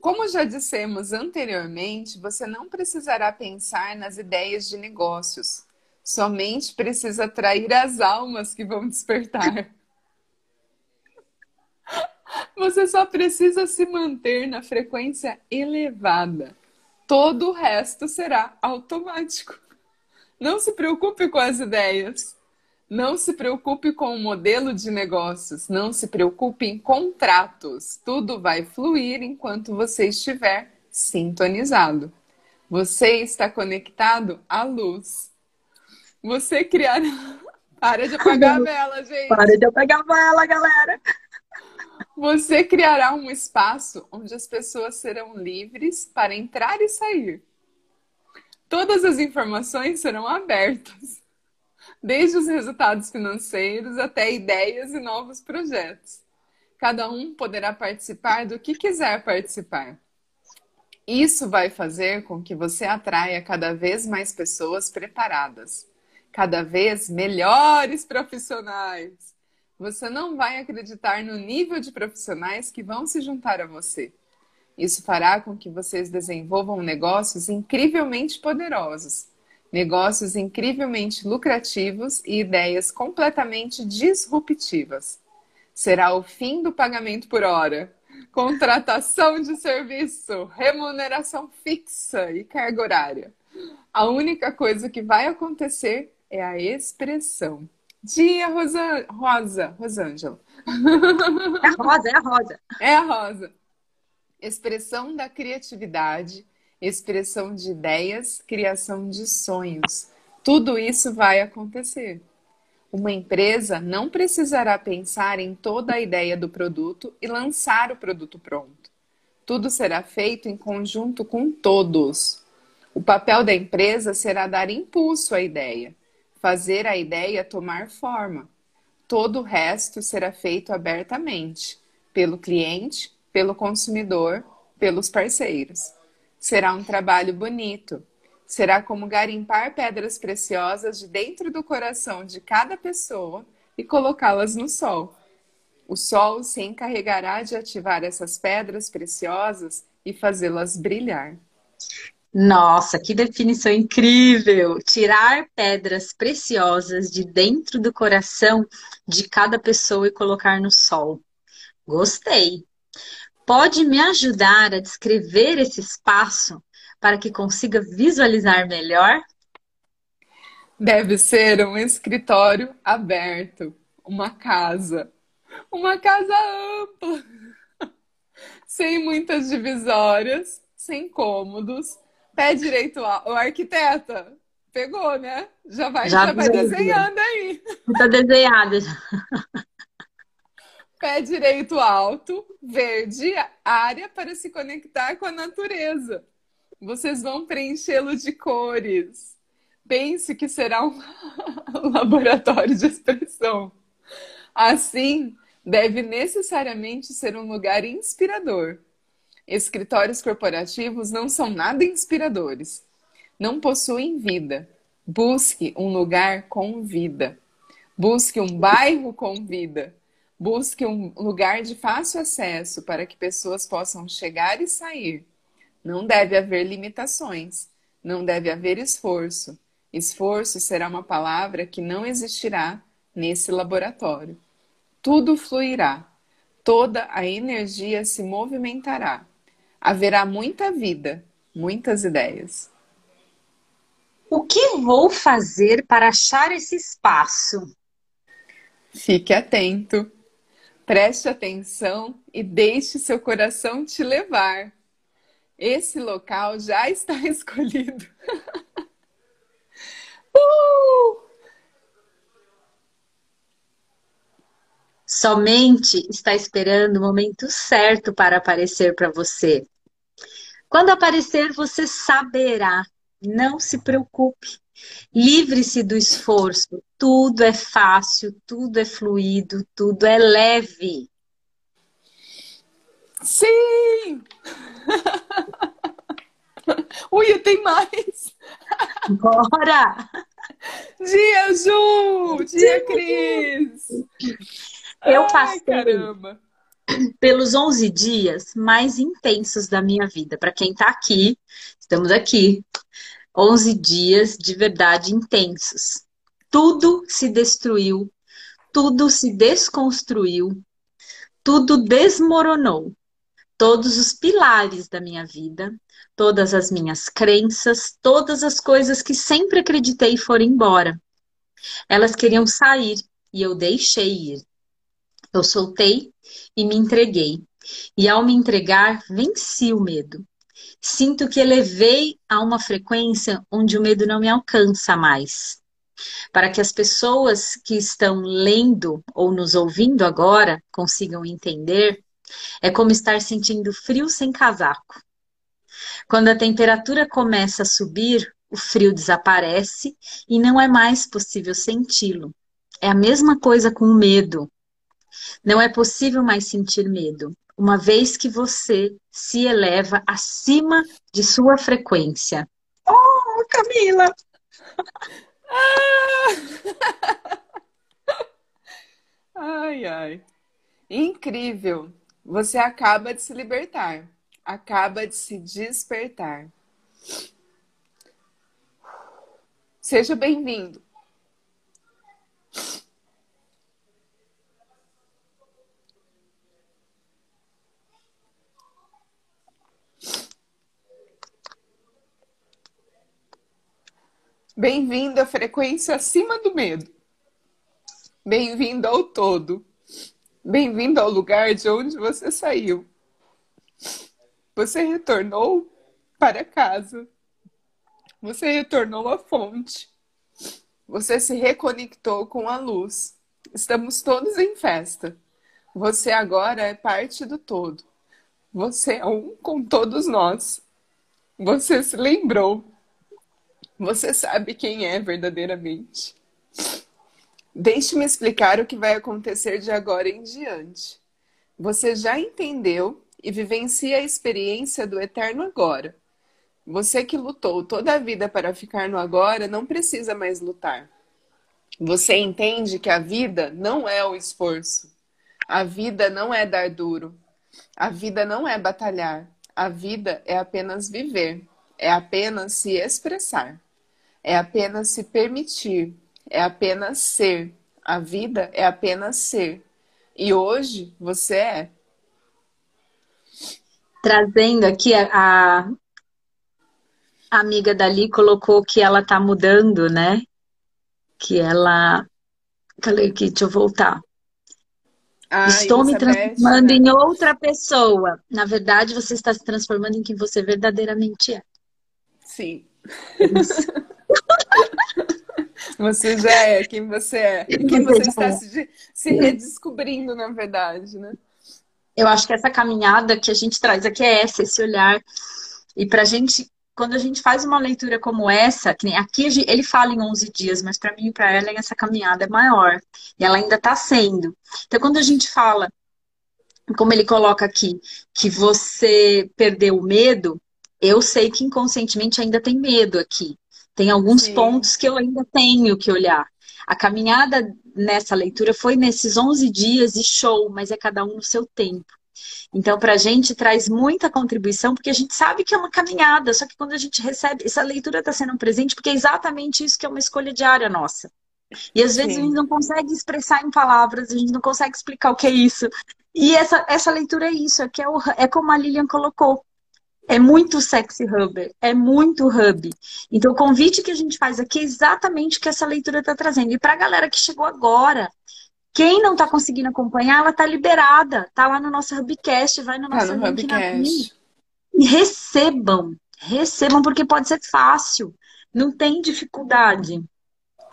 Como já dissemos anteriormente, você não precisará pensar nas ideias de negócios. Somente precisa atrair as almas que vão despertar. Você só precisa se manter na frequência elevada. Todo o resto será automático. Não se preocupe com as ideias. Não se preocupe com o modelo de negócios. Não se preocupe em contratos. Tudo vai fluir enquanto você estiver sintonizado. Você está conectado à luz. Você criará. Para de apagar a vela, gente. Para de apagar a vela, galera. Você criará um espaço onde as pessoas serão livres para entrar e sair. Todas as informações serão abertas, desde os resultados financeiros até ideias e novos projetos. Cada um poderá participar do que quiser participar. Isso vai fazer com que você atraia cada vez mais pessoas preparadas, cada vez melhores profissionais. Você não vai acreditar no nível de profissionais que vão se juntar a você. Isso fará com que vocês desenvolvam negócios incrivelmente poderosos, negócios incrivelmente lucrativos e ideias completamente disruptivas. Será o fim do pagamento por hora, contratação de serviço, remuneração fixa e carga horária. A única coisa que vai acontecer é a expressão. Dia, Rosa, Rosa, Rosângela. É a Rosa, é a Rosa. É a Rosa. Expressão da criatividade, expressão de ideias, criação de sonhos. Tudo isso vai acontecer. Uma empresa não precisará pensar em toda a ideia do produto e lançar o produto pronto. Tudo será feito em conjunto com todos. O papel da empresa será dar impulso à ideia, fazer a ideia tomar forma. Todo o resto será feito abertamente, pelo cliente, pelo consumidor, pelos parceiros. Será um trabalho bonito, será como garimpar pedras preciosas de dentro do coração de cada pessoa e colocá-las no sol. O sol se encarregará de ativar essas pedras preciosas e fazê-las brilhar. Nossa, que definição incrível! Tirar pedras preciosas de dentro do coração de cada pessoa e colocar no sol. Gostei. Pode me ajudar a descrever esse espaço para que consiga visualizar melhor? Deve ser um escritório aberto, uma casa, uma casa ampla, sem muitas divisórias, sem cômodos, pé direito o arquiteta. Pegou, né? Já vai, já, já vai desenhando aí. Tá desenhada. Pé direito alto, verde, área para se conectar com a natureza. Vocês vão preenchê-lo de cores. Pense que será um laboratório de expressão. Assim, deve necessariamente ser um lugar inspirador. Escritórios corporativos não são nada inspiradores. Não possuem vida. Busque um lugar com vida. Busque um bairro com vida. Busque um lugar de fácil acesso para que pessoas possam chegar e sair não deve haver limitações, não deve haver esforço. Esforço será uma palavra que não existirá nesse laboratório. Tudo fluirá, toda a energia se movimentará. Haverá muita vida, muitas ideias. O que vou fazer para achar esse espaço? Fique atento, preste atenção e deixe seu coração te levar. Esse local já está escolhido. uh! Somente está esperando o momento certo para aparecer para você. Quando aparecer, você saberá. Não se preocupe. Livre-se do esforço. Tudo é fácil, tudo é fluido, tudo é leve. Sim! Ui, tem mais! Bora! Dia Ju! Dia Cris! Eu passei Ai, pelos 11 dias mais intensos da minha vida. Para quem está aqui, estamos aqui. 11 dias de verdade intensos. Tudo se destruiu, tudo se desconstruiu, tudo desmoronou. Todos os pilares da minha vida, todas as minhas crenças, todas as coisas que sempre acreditei foram embora. Elas queriam sair e eu deixei ir. Eu soltei e me entreguei. E ao me entregar, venci o medo. Sinto que elevei a uma frequência onde o medo não me alcança mais. Para que as pessoas que estão lendo ou nos ouvindo agora consigam entender, é como estar sentindo frio sem casaco. Quando a temperatura começa a subir, o frio desaparece e não é mais possível senti-lo. É a mesma coisa com o medo. Não é possível mais sentir medo, uma vez que você se eleva acima de sua frequência. Oh, Camila! ai, ai. Incrível. Você acaba de se libertar, acaba de se despertar. Seja bem-vindo. Bem-vindo à frequência acima do medo. Bem-vindo ao todo. Bem-vindo ao lugar de onde você saiu. Você retornou para casa. Você retornou à fonte. Você se reconectou com a luz. Estamos todos em festa. Você agora é parte do todo. Você é um com todos nós. Você se lembrou você sabe quem é verdadeiramente. Deixe-me explicar o que vai acontecer de agora em diante. Você já entendeu e vivencia a experiência do eterno agora. Você que lutou toda a vida para ficar no agora não precisa mais lutar. Você entende que a vida não é o esforço. A vida não é dar duro. A vida não é batalhar. A vida é apenas viver. É apenas se expressar é apenas se permitir, é apenas ser. A vida é apenas ser. E hoje você é. Trazendo aqui a, a amiga dali colocou que ela tá mudando, né? Que ela. Falei aqui, deixa eu voltar. Ah, Estou me transformando né? em outra pessoa. Na verdade, você está se transformando em quem você verdadeiramente é. Sim. Isso. Você já é quem você é. Quem você está se, se redescobrindo, na verdade, né? Eu acho que essa caminhada que a gente traz aqui é essa, esse olhar. E pra gente, quando a gente faz uma leitura como essa, que aqui ele fala em 11 dias, mas para mim e para ela essa caminhada é maior. E ela ainda está sendo. Então, quando a gente fala, como ele coloca aqui, que você perdeu o medo, eu sei que inconscientemente ainda tem medo aqui. Tem alguns Sim. pontos que eu ainda tenho que olhar. A caminhada nessa leitura foi nesses 11 dias e show, mas é cada um no seu tempo. Então, para a gente traz muita contribuição, porque a gente sabe que é uma caminhada, só que quando a gente recebe, essa leitura está sendo um presente, porque é exatamente isso que é uma escolha diária nossa. E às vezes Sim. a gente não consegue expressar em palavras, a gente não consegue explicar o que é isso. E essa, essa leitura é isso, é, que é, o, é como a Lilian colocou. É muito sexy hub, é muito hub. Então, o convite que a gente faz aqui é exatamente o que essa leitura está trazendo. E para a galera que chegou agora, quem não está conseguindo acompanhar, ela está liberada. Tá lá no nosso Hubcast, vai no nosso tá no link Hubcast. E recebam, recebam, porque pode ser fácil. Não tem dificuldade.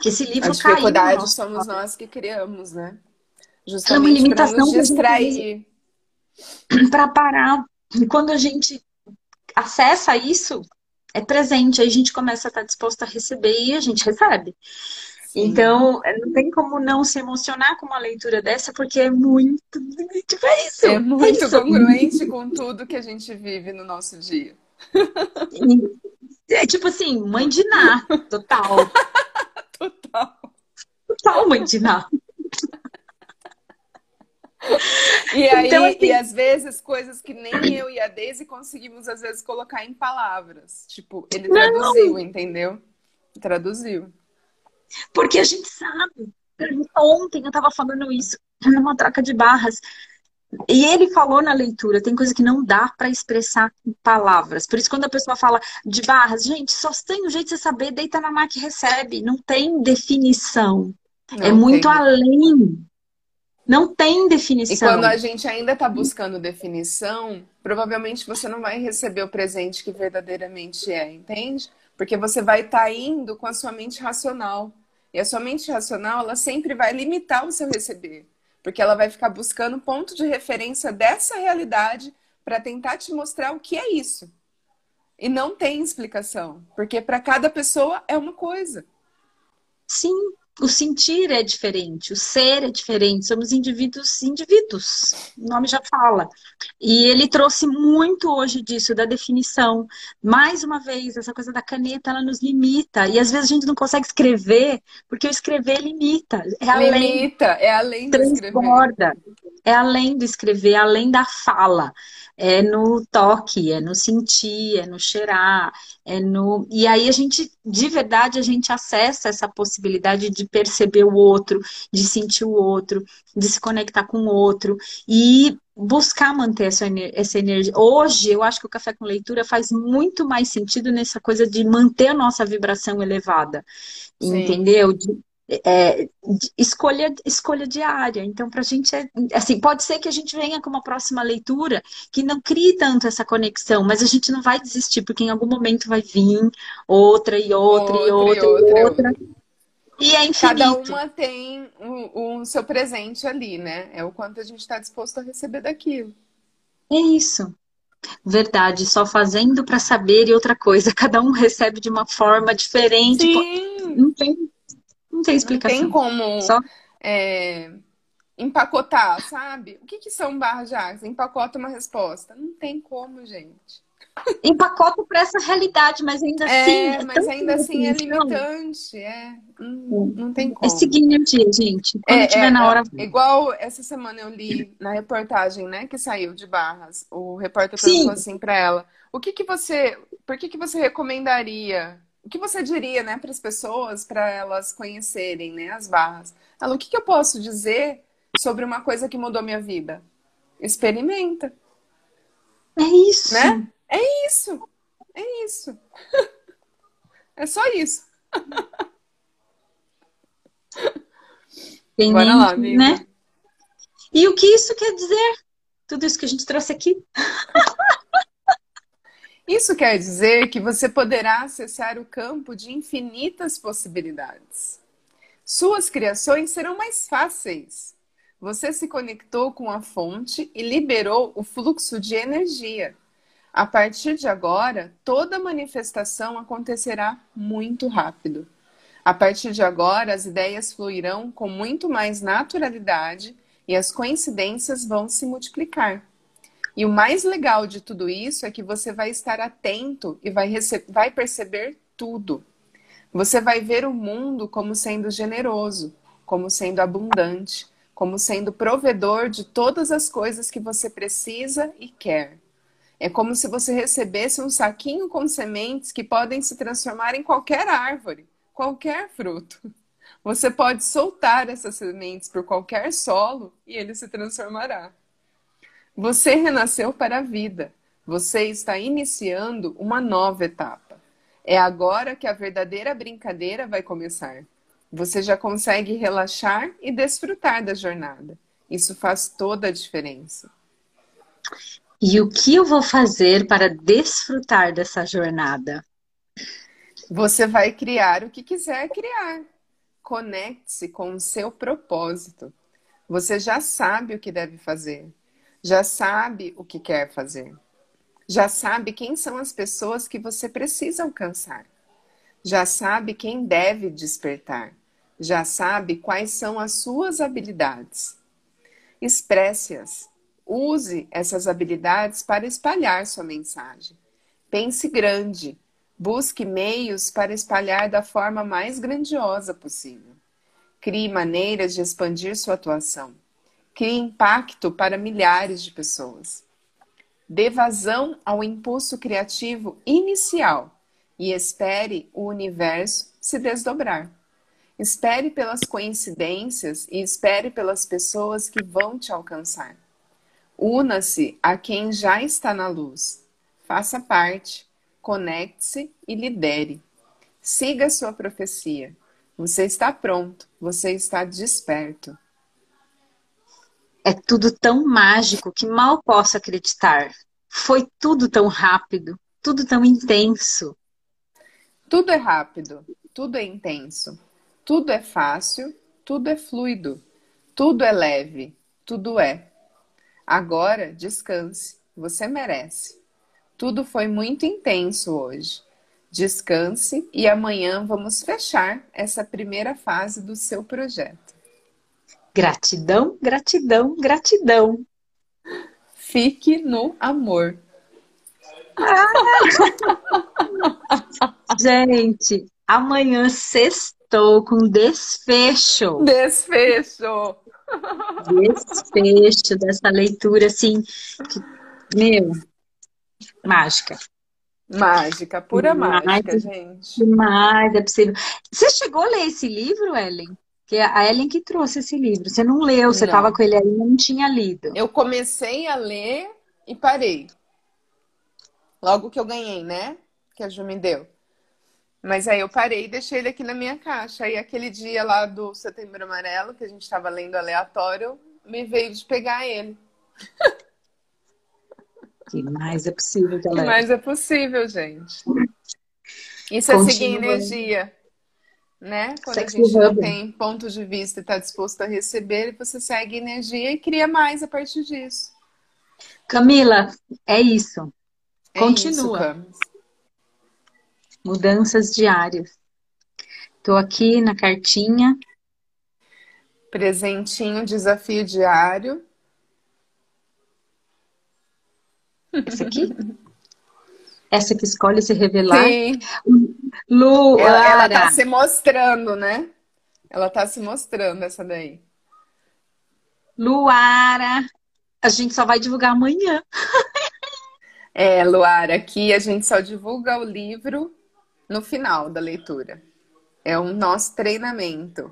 Esse livro A dificuldade somos nós que criamos, né? Justamente é uma limitação para nos distrair. Para parar. E quando a gente acessa isso, é presente, aí a gente começa a estar disposto a receber e a gente recebe. Sim. Então, é, não tem como não se emocionar com uma leitura dessa, porque é muito. Tipo, é isso. É muito é congruente com tudo que a gente vive no nosso dia. É tipo assim, mãe de Ná, total. total. Total mãe de Ná. E aí, então, assim... e às vezes, coisas que nem eu e a Daisy conseguimos, às vezes, colocar em palavras. Tipo, ele traduziu, Não. entendeu? Traduziu. Porque a gente sabe. Ontem eu tava falando isso numa troca de barras. E ele falou na leitura, tem coisa que não dá para expressar em palavras. Por isso, quando a pessoa fala de barras, gente, só tem um jeito de você saber, deita na máquina e recebe. Não tem definição. Não é muito tem. além. Não tem definição. E quando a gente ainda está buscando definição, provavelmente você não vai receber o presente que verdadeiramente é, entende? Porque você vai estar tá indo com a sua mente racional. E a sua mente racional, ela sempre vai limitar o seu receber porque ela vai ficar buscando ponto de referência dessa realidade para tentar te mostrar o que é isso. E não tem explicação, porque para cada pessoa é uma coisa. Sim, o sentir é diferente, o ser é diferente, somos indivíduos indivíduos, o nome já fala. E ele trouxe muito hoje disso, da definição. Mais uma vez, essa coisa da caneta, ela nos limita. E às vezes a gente não consegue escrever, porque o escrever limita. É além, limita, é além do transborda. escrever. É além do escrever, é além da fala é no toque, é no sentir, é no cheirar, é no. E aí a gente, de verdade, a gente acessa essa possibilidade de perceber o outro, de sentir o outro, de se conectar com o outro e buscar manter essa, essa energia. Hoje, eu acho que o café com leitura faz muito mais sentido nessa coisa de manter a nossa vibração elevada. Sim. Entendeu? De, é, escolha, escolha diária. Então, para a gente é assim, pode ser que a gente venha com uma próxima leitura que não crie tanto essa conexão, mas a gente não vai desistir, porque em algum momento vai vir outra e outra, outra e outra e outra. E, outra. e é infinito. Cada uma tem o, o seu presente ali, né? É o quanto a gente está disposto a receber daquilo. É isso. Verdade, só fazendo para saber e outra coisa. Cada um recebe de uma forma diferente. Sim. Não tem não tem explicação. Não tem como Só... é, empacotar, sabe? O que, que são barras de água? Empacota uma resposta. Não tem como, gente. Empacota para essa realidade, mas ainda é, assim. É, mas ainda assim é limitante. É, não, não tem como. É energia, gente. Quando é, tiver é, na hora. É, igual essa semana eu li na reportagem, né, que saiu de Barras. O repórter perguntou assim para ela: o que, que você. Por que, que você recomendaria o que você diria, né, para as pessoas, para elas conhecerem, né, as barras? Ela, o que, que eu posso dizer sobre uma coisa que mudou minha vida? Experimenta. É isso. Né? É isso. É isso. é só isso. Tem Bora lá, né? E o que isso quer dizer? Tudo isso que a gente trouxe aqui. Isso quer dizer que você poderá acessar o campo de infinitas possibilidades. Suas criações serão mais fáceis. Você se conectou com a fonte e liberou o fluxo de energia. A partir de agora, toda manifestação acontecerá muito rápido. A partir de agora, as ideias fluirão com muito mais naturalidade e as coincidências vão se multiplicar. E o mais legal de tudo isso é que você vai estar atento e vai, vai perceber tudo. Você vai ver o mundo como sendo generoso, como sendo abundante, como sendo provedor de todas as coisas que você precisa e quer. É como se você recebesse um saquinho com sementes que podem se transformar em qualquer árvore, qualquer fruto. Você pode soltar essas sementes por qualquer solo e ele se transformará. Você renasceu para a vida. Você está iniciando uma nova etapa. É agora que a verdadeira brincadeira vai começar. Você já consegue relaxar e desfrutar da jornada. Isso faz toda a diferença. E o que eu vou fazer para desfrutar dessa jornada? Você vai criar o que quiser criar. Conecte-se com o seu propósito. Você já sabe o que deve fazer já sabe o que quer fazer, já sabe quem são as pessoas que você precisa alcançar, já sabe quem deve despertar, já sabe quais são as suas habilidades. Expresse-as. Use essas habilidades para espalhar sua mensagem. Pense grande. Busque meios para espalhar da forma mais grandiosa possível. Crie maneiras de expandir sua atuação crie impacto para milhares de pessoas. Dê vazão ao impulso criativo inicial e espere o universo se desdobrar. Espere pelas coincidências e espere pelas pessoas que vão te alcançar. Una-se a quem já está na luz. Faça parte, conecte-se e lidere. Siga sua profecia. Você está pronto, você está desperto. É tudo tão mágico que mal posso acreditar. Foi tudo tão rápido, tudo tão intenso. Tudo é rápido, tudo é intenso, tudo é fácil, tudo é fluido, tudo é leve, tudo é. Agora descanse, você merece. Tudo foi muito intenso hoje. Descanse e amanhã vamos fechar essa primeira fase do seu projeto. Gratidão, gratidão, gratidão. Fique no amor. Gente, amanhã sextou com desfecho. Desfecho. Desfecho dessa leitura, assim, que, meu, mágica. Mágica, pura mágica, gente. Demais, é possível. Você chegou a ler esse livro, Ellen? Que é a Ellen que trouxe esse livro. Você não leu, você estava com ele aí e não tinha lido. Eu comecei a ler e parei. Logo que eu ganhei, né? Que a Ju me deu. Mas aí eu parei e deixei ele aqui na minha caixa. Aí aquele dia lá do Setembro Amarelo, que a gente estava lendo aleatório, me veio de pegar ele. Que mais é possível, galera? Que mais é possível, gente. Isso Continua. é seguir energia. Né? Quando Sexy a gente não tem ponto de vista e está disposto a receber, você segue energia e cria mais a partir disso. Camila, é isso. É Continua. Isso, Mudanças diárias. Estou aqui na cartinha. Presentinho, desafio diário. Essa aqui? Essa que escolhe se revelar. Sim. Lu, ela, ela tá se mostrando, né? Ela tá se mostrando, essa daí. Luara, a gente só vai divulgar amanhã. É, Luara, aqui a gente só divulga o livro no final da leitura. É o nosso treinamento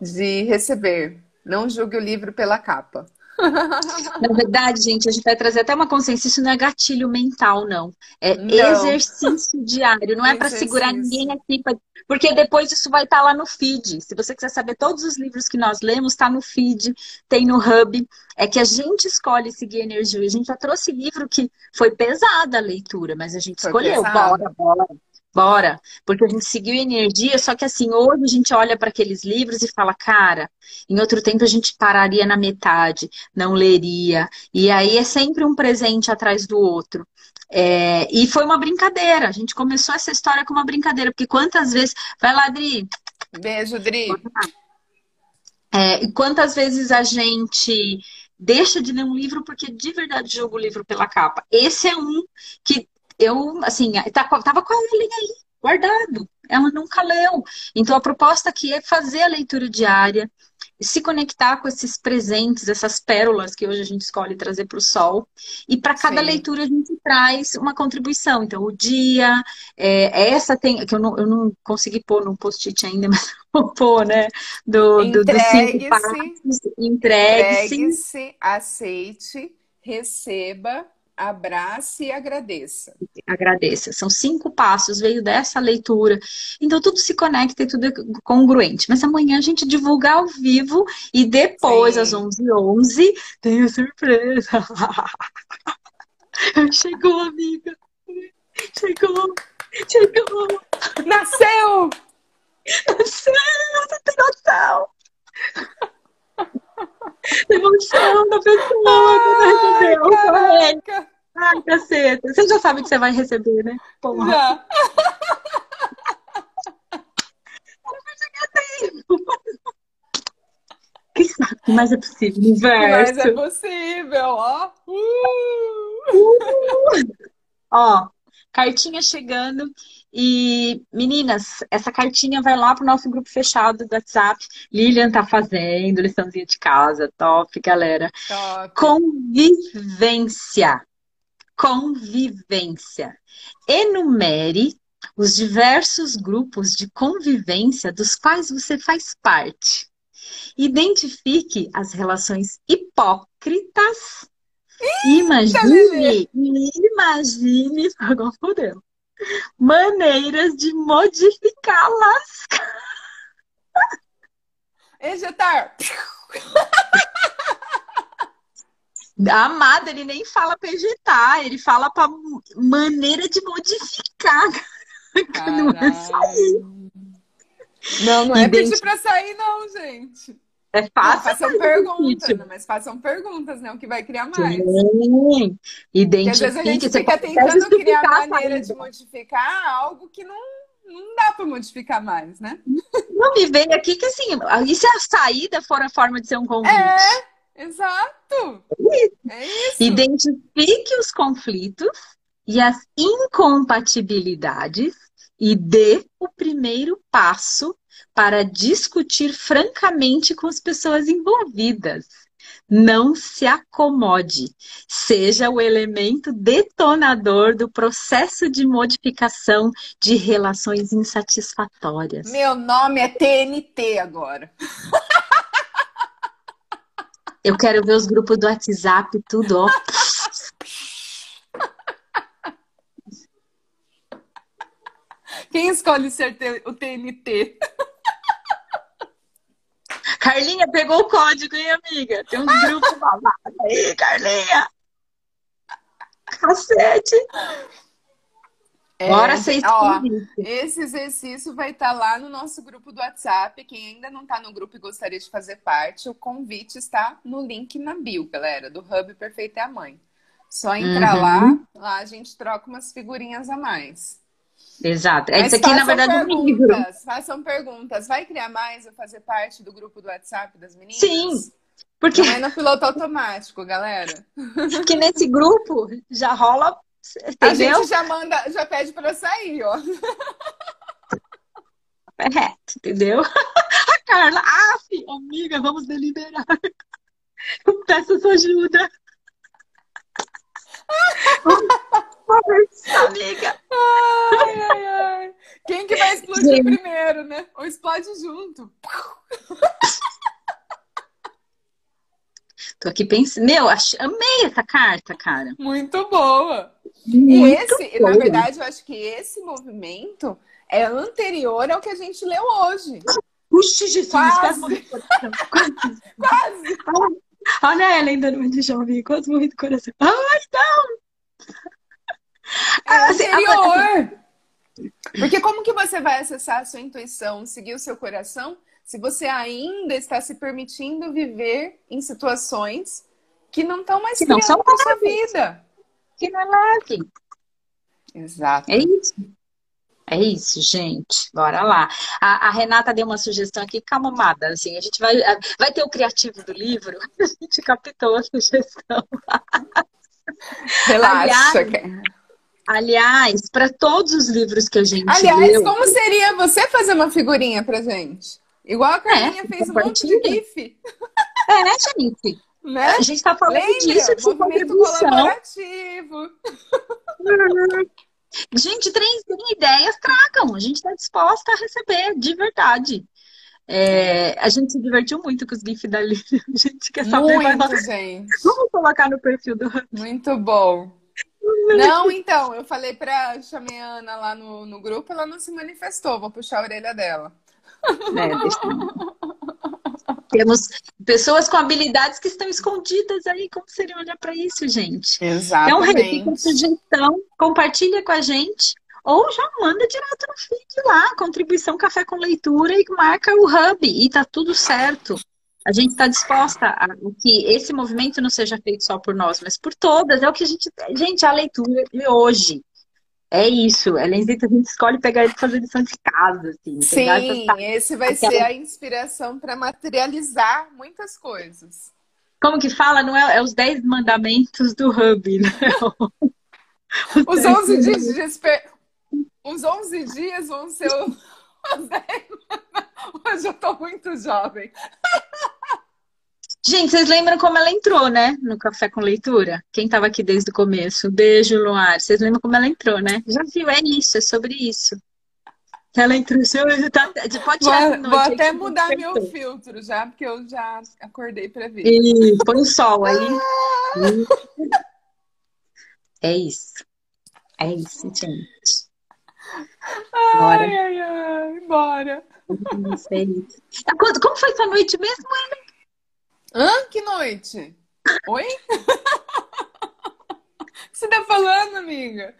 de receber. Não julgue o livro pela capa. Na verdade, gente, a gente vai trazer até uma consciência. Isso não é gatilho mental, não. É não. exercício diário. Não é para segurar ninguém aqui. Pra... Porque depois isso vai estar tá lá no feed. Se você quiser saber todos os livros que nós lemos, está no feed, tem no hub. É que a gente escolhe seguir energia. A gente já trouxe livro que foi pesada a leitura, mas a gente foi escolheu. Bora, bora. Bora, porque a gente seguiu energia, só que assim, hoje a gente olha para aqueles livros e fala, cara, em outro tempo a gente pararia na metade, não leria. E aí é sempre um presente atrás do outro. É, e foi uma brincadeira, a gente começou essa história com uma brincadeira, porque quantas vezes. Vai lá, Dri. Beijo, Dri. É, e quantas vezes a gente deixa de ler um livro porque de verdade joga o livro pela capa. Esse é um que eu, assim, tá, tava com a Ellen aí, guardado. Ela nunca leu. Então, a proposta aqui é fazer a leitura diária, se conectar com esses presentes, essas pérolas que hoje a gente escolhe trazer para o sol. E para cada Sim. leitura a gente traz uma contribuição. Então, o dia, é, essa tem, que eu não, eu não consegui pôr no post-it ainda, mas vou pôr, né? Do, do, do cinco passos. Entregue-se. Entregue-se, aceite, receba abrace e agradeça. Agradeça. São cinco passos, veio dessa leitura. Então tudo se conecta e tudo é congruente. Mas amanhã a gente divulga ao vivo e depois, Sim. às 11h11, 11, tem a surpresa. Chegou, amiga. Chegou. Chegou. Nasceu! Nasceu! Você tem noção! Emoção da pessoa Ai, recebeu. Ai, caceta. Você já sabe que você vai receber, né? Porra. Já. Que saco, mas é possível, universo. Mas é possível, ó. Uh! Uh! Ó, cartinha chegando. E, meninas, essa cartinha vai lá pro nosso grupo fechado do WhatsApp. Lilian tá fazendo liçãozinha de casa. Top, galera. Top. Convivência. Convivência. Enumere os diversos grupos de convivência dos quais você faz parte. Identifique as relações hipócritas Imagine, imagine, agora fodeu. Maneiras de modificá-las. Ejetar. Amado, ele nem fala pra ejetar, ele fala pra maneira de modificar. Não é sair. Não, não é pedir pra sair, não, gente. É fácil. Não, façam perguntas, não, mas façam perguntas, né? O que vai criar mais. Sim. Identifique. Porque às vezes a gente fica tentando criar maneira de modificar algo que não, não dá para modificar mais, né? Não me veio aqui que assim, e se a saída for a forma de ser um convite? É, exato. É isso. Identifique os conflitos e as incompatibilidades e dê o primeiro passo para discutir francamente com as pessoas envolvidas. Não se acomode. Seja o elemento detonador do processo de modificação de relações insatisfatórias. Meu nome é TNT agora. Eu quero ver os grupos do WhatsApp, tudo, ó. Quem escolhe ser o TNT? Carlinha pegou o código, hein, amiga? Tem uns grupos babados aí, Carlinha. Cacete. É, Bora ser ó, Esse exercício vai estar tá lá no nosso grupo do WhatsApp. Quem ainda não está no grupo e gostaria de fazer parte, o convite está no link na bio, galera, do Hub Perfeita é a Mãe. Só entrar uhum. lá, lá a gente troca umas figurinhas a mais. Exato. Mas Esse aqui, na verdade, é um livro. Façam perguntas. Vai criar mais ou fazer parte do grupo do WhatsApp das meninas? Sim. Porque... Não é no piloto automático, galera. Porque nesse grupo já rola. Entendeu? A gente já manda, já pede para sair, ó. É, entendeu? A Carla, ah, amiga, vamos deliberar. Eu peço sua ajuda. Amiga. Ai, ai, ai. Quem que vai explodir primeiro, né? Ou explode junto. Tô aqui pensando. Meu, amei essa carta, cara. Muito boa. Muito e esse, boa. na verdade, eu acho que esse movimento é anterior ao que a gente leu hoje. Puxa, Jesus, quase. Quase. quase. Olha ela ainda no de jovem, quase morri do coração. Ai, não! É assim, anterior. Porque como que você vai acessar a sua intuição, seguir o seu coração, se você ainda está se permitindo viver em situações que não estão mais que não são a sua vida? Que não é leve. Exato. É isso. É isso, gente. Bora lá. A, a, Renata deu uma sugestão aqui, calma, amada. Assim, a gente vai, vai ter o criativo do livro. A gente captou a sugestão. Relaxa. Aliás, aliás para todos os livros que a gente Aliás, leu... como seria você fazer uma figurinha pra gente? Igual a Carlinha é, fez um monte de GIF. É, gente. Né? A gente tá falando Lembra? disso, de colaborativo. Gente, três ideias, tragam. A gente está disposta a receber, de verdade. É, a gente se divertiu muito com os GIFs da Lívia. A gente quer saber muito, mais. gente. Vamos colocar no perfil do Muito bom. Não, então, eu falei pra chamei a Ana lá no, no grupo, ela não se manifestou, vou puxar a orelha dela. É, deixa... Temos pessoas com habilidades que estão escondidas aí. Como seria olhar para isso, gente? Exatamente. Então, repita sugestão, compartilha com a gente. Ou já manda direto no feed lá, contribuição café com leitura e marca o hub e tá tudo certo. A gente está disposta a que esse movimento não seja feito só por nós, mas por todas. É o que a gente. Gente, a leitura de hoje. É isso. É a gente escolhe pegar ele e fazer lição de casa. Assim, Sim, esse vai Aquela... ser a inspiração para materializar muitas coisas. Como que fala? Não é, é os 10 mandamentos do Hub, né? Os, os 11 dias de desper... Os 11 dias vão ser os 10. Hoje eu tô muito jovem. Gente, vocês lembram como ela entrou, né? No Café com Leitura? Quem estava aqui desde o começo? Beijo, Luar. Vocês lembram como ela entrou, né? Já viu? É isso, é sobre isso. Ela entrou, tá, pode vou, vou até mudar meu filtro já, porque eu já acordei para ver. E põe o sol aí. É isso. É isso, gente. Bora. Ai, ai, ai, bora. É isso. Como foi sua noite mesmo, Ana? Hã? Que noite? Oi? O que você tá falando, amiga?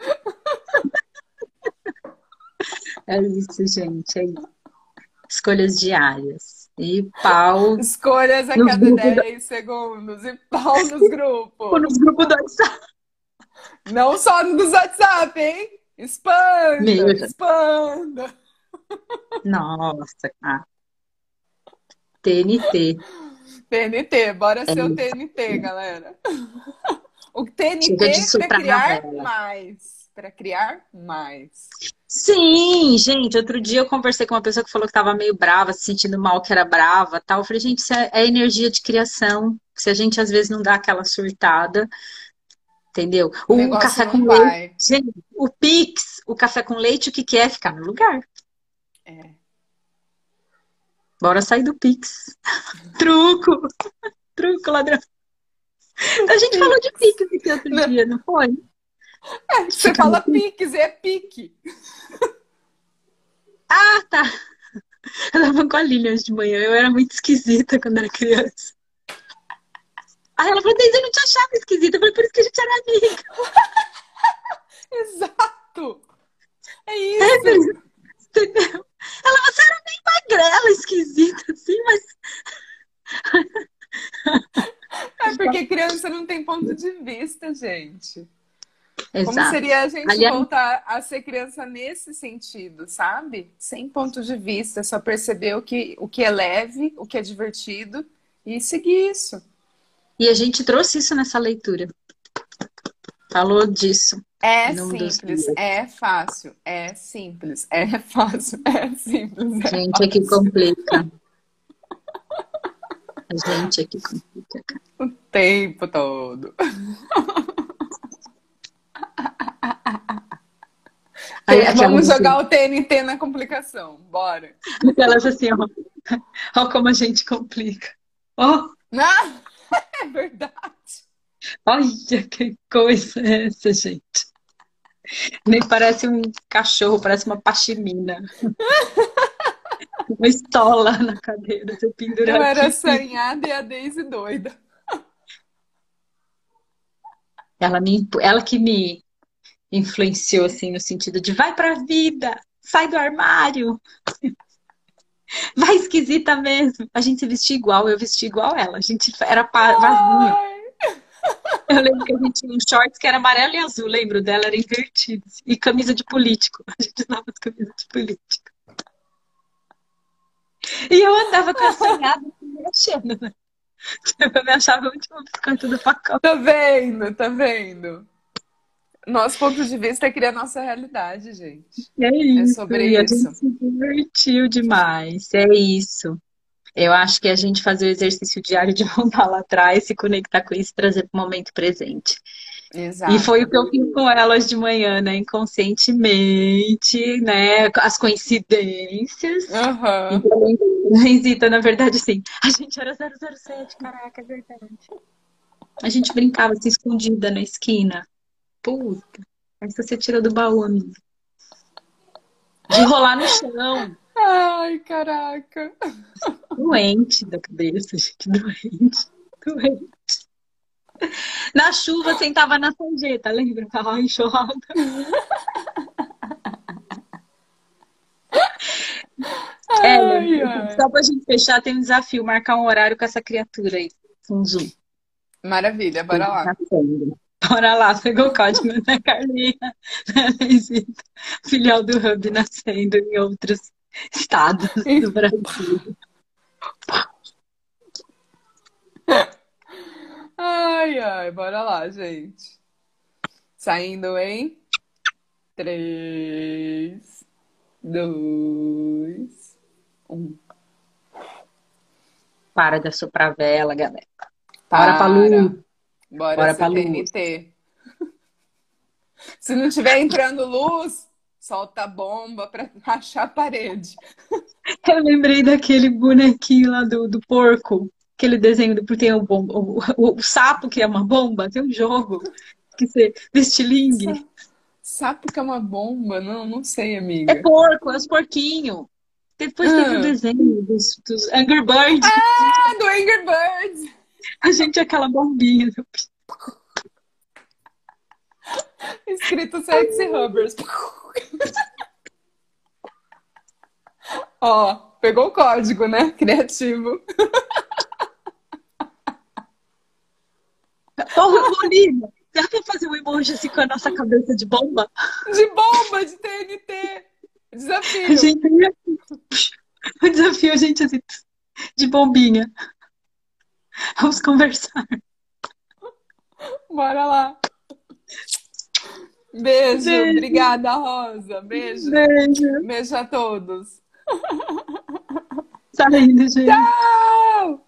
É isso, gente. É isso. Escolhas diárias. E pau. Escolhas a cada 10 da... segundos. E pau nos grupos. Nos grupos do WhatsApp. Não só nos WhatsApp, hein? Expanda! Meu... Expanda! Nossa, cara. TNT. TNT, bora é ser o TNT, galera. O TNT para criar mais. Para criar mais. Sim, gente. Outro dia eu conversei com uma pessoa que falou que estava meio brava, se sentindo mal, que era brava tal. Eu falei, gente, isso é, é energia de criação. Se a gente às vezes não dá aquela surtada, entendeu? O, o café com vai. leite. Gente, o Pix, o café com leite, o que, que é? Ficar no lugar. É. Bora sair do Pix. Truco! Truco, ladrão. A gente falou de Pix aqui outro não. dia, não foi? É, você Fica fala Pix, é pique. Ah, tá. Eu tava com a Lilian de manhã, eu era muito esquisita quando era criança. Aí ela falou, Deise, eu não te achava esquisita. Eu falei, por isso que a gente era amiga. Exato. É isso. entendeu? Ela, você era bem magrela, esquisita, assim, mas. É porque criança não tem ponto de vista, gente. Exato. Como seria a gente Aliás... voltar a ser criança nesse sentido, sabe? Sem ponto de vista, só perceber o que, o que é leve, o que é divertido e seguir isso. E a gente trouxe isso nessa leitura. Falou disso. É simples, é fácil, é simples, é fácil, é simples. É gente, fácil. é que complica. A gente é que complica. O tempo todo. Aí, Vamos jogar assim. o TNT na complicação, bora. Elas assim, ó. Olha como a gente complica. Ó. Oh. Ah, é verdade. Olha que coisa é essa, gente. Nem parece um cachorro, parece uma pachimina. uma estola na cadeira, pendura Eu era assanhada e a Daisy doida. Ela, me, ela que me influenciou, assim, no sentido de vai pra vida, sai do armário. Vai esquisita mesmo. A gente se vestia igual, eu vestia igual ela. A gente era vazia. Eu lembro que a gente tinha um shorts que era amarelo e azul, lembro dela, era invertido. E camisa de político. A gente usava as camisas de político. E eu andava com a sonhada me achando, né? Eu me achava muito biscoito do pacote. Tá vendo, tá vendo? Nosso ponto de vista é criar nossa realidade, gente. É isso. É sobre e isso. A gente se divertiu demais. É isso. Eu acho que a gente fazer o exercício diário de voltar lá atrás, se conectar com isso, trazer para o momento presente. Exato. E foi o que eu fiz com elas de manhã, né? Inconscientemente, né? As coincidências. Uhum. Então, na verdade, sim. A gente era 007, caraca, é verdade. A gente brincava assim, escondida na esquina. Puta. Aí você tira do baú, amigo. De rolar no chão. Ai, caraca. Doente da cabeça, gente. Doente. Doente. Na chuva, sentava na sanjeta, lembra? Tava enxurrada. É, ai, ai. só pra gente fechar, tem um desafio, marcar um horário com essa criatura aí, com Zoom. Maravilha, bora lá. Bora lá, pegou o código, né, Carlinha? Filial do Hub nascendo em outros estados do Brasil. Ai, ai, bora lá, gente. Saindo em três, dois, um. Para de soprar vela, galera. Para, Para pra luz. Bora, Bora pra luz. Se não tiver entrando luz, solta a bomba pra rachar a parede. Eu lembrei daquele bonequinho lá do, do porco, aquele desenho do, porque tem o, bomba, o, o, o sapo que é uma bomba, tem um jogo que você estilingue. Sapo que é uma bomba? Não, não sei, amiga. É porco, é os porquinhos. Depois Ah. teve o desenho dos, dos Angry Birds. Ah, do Angry Birds! A gente é aquela bombinha. Escrito Sexy Rubbers. Ó, pegou o código, né? Criativo. Ô, Bolívia, dá pra fazer um emoji assim com a nossa cabeça de bomba? De bomba, de TNT. Desafio. A gente. O desafio a gente assim, de bombinha. Vamos conversar. Bora lá. Beijo. Beijo. Obrigada, Rosa. Beijo. Beijo. Beijo a todos. Saindo, gente. Tchau!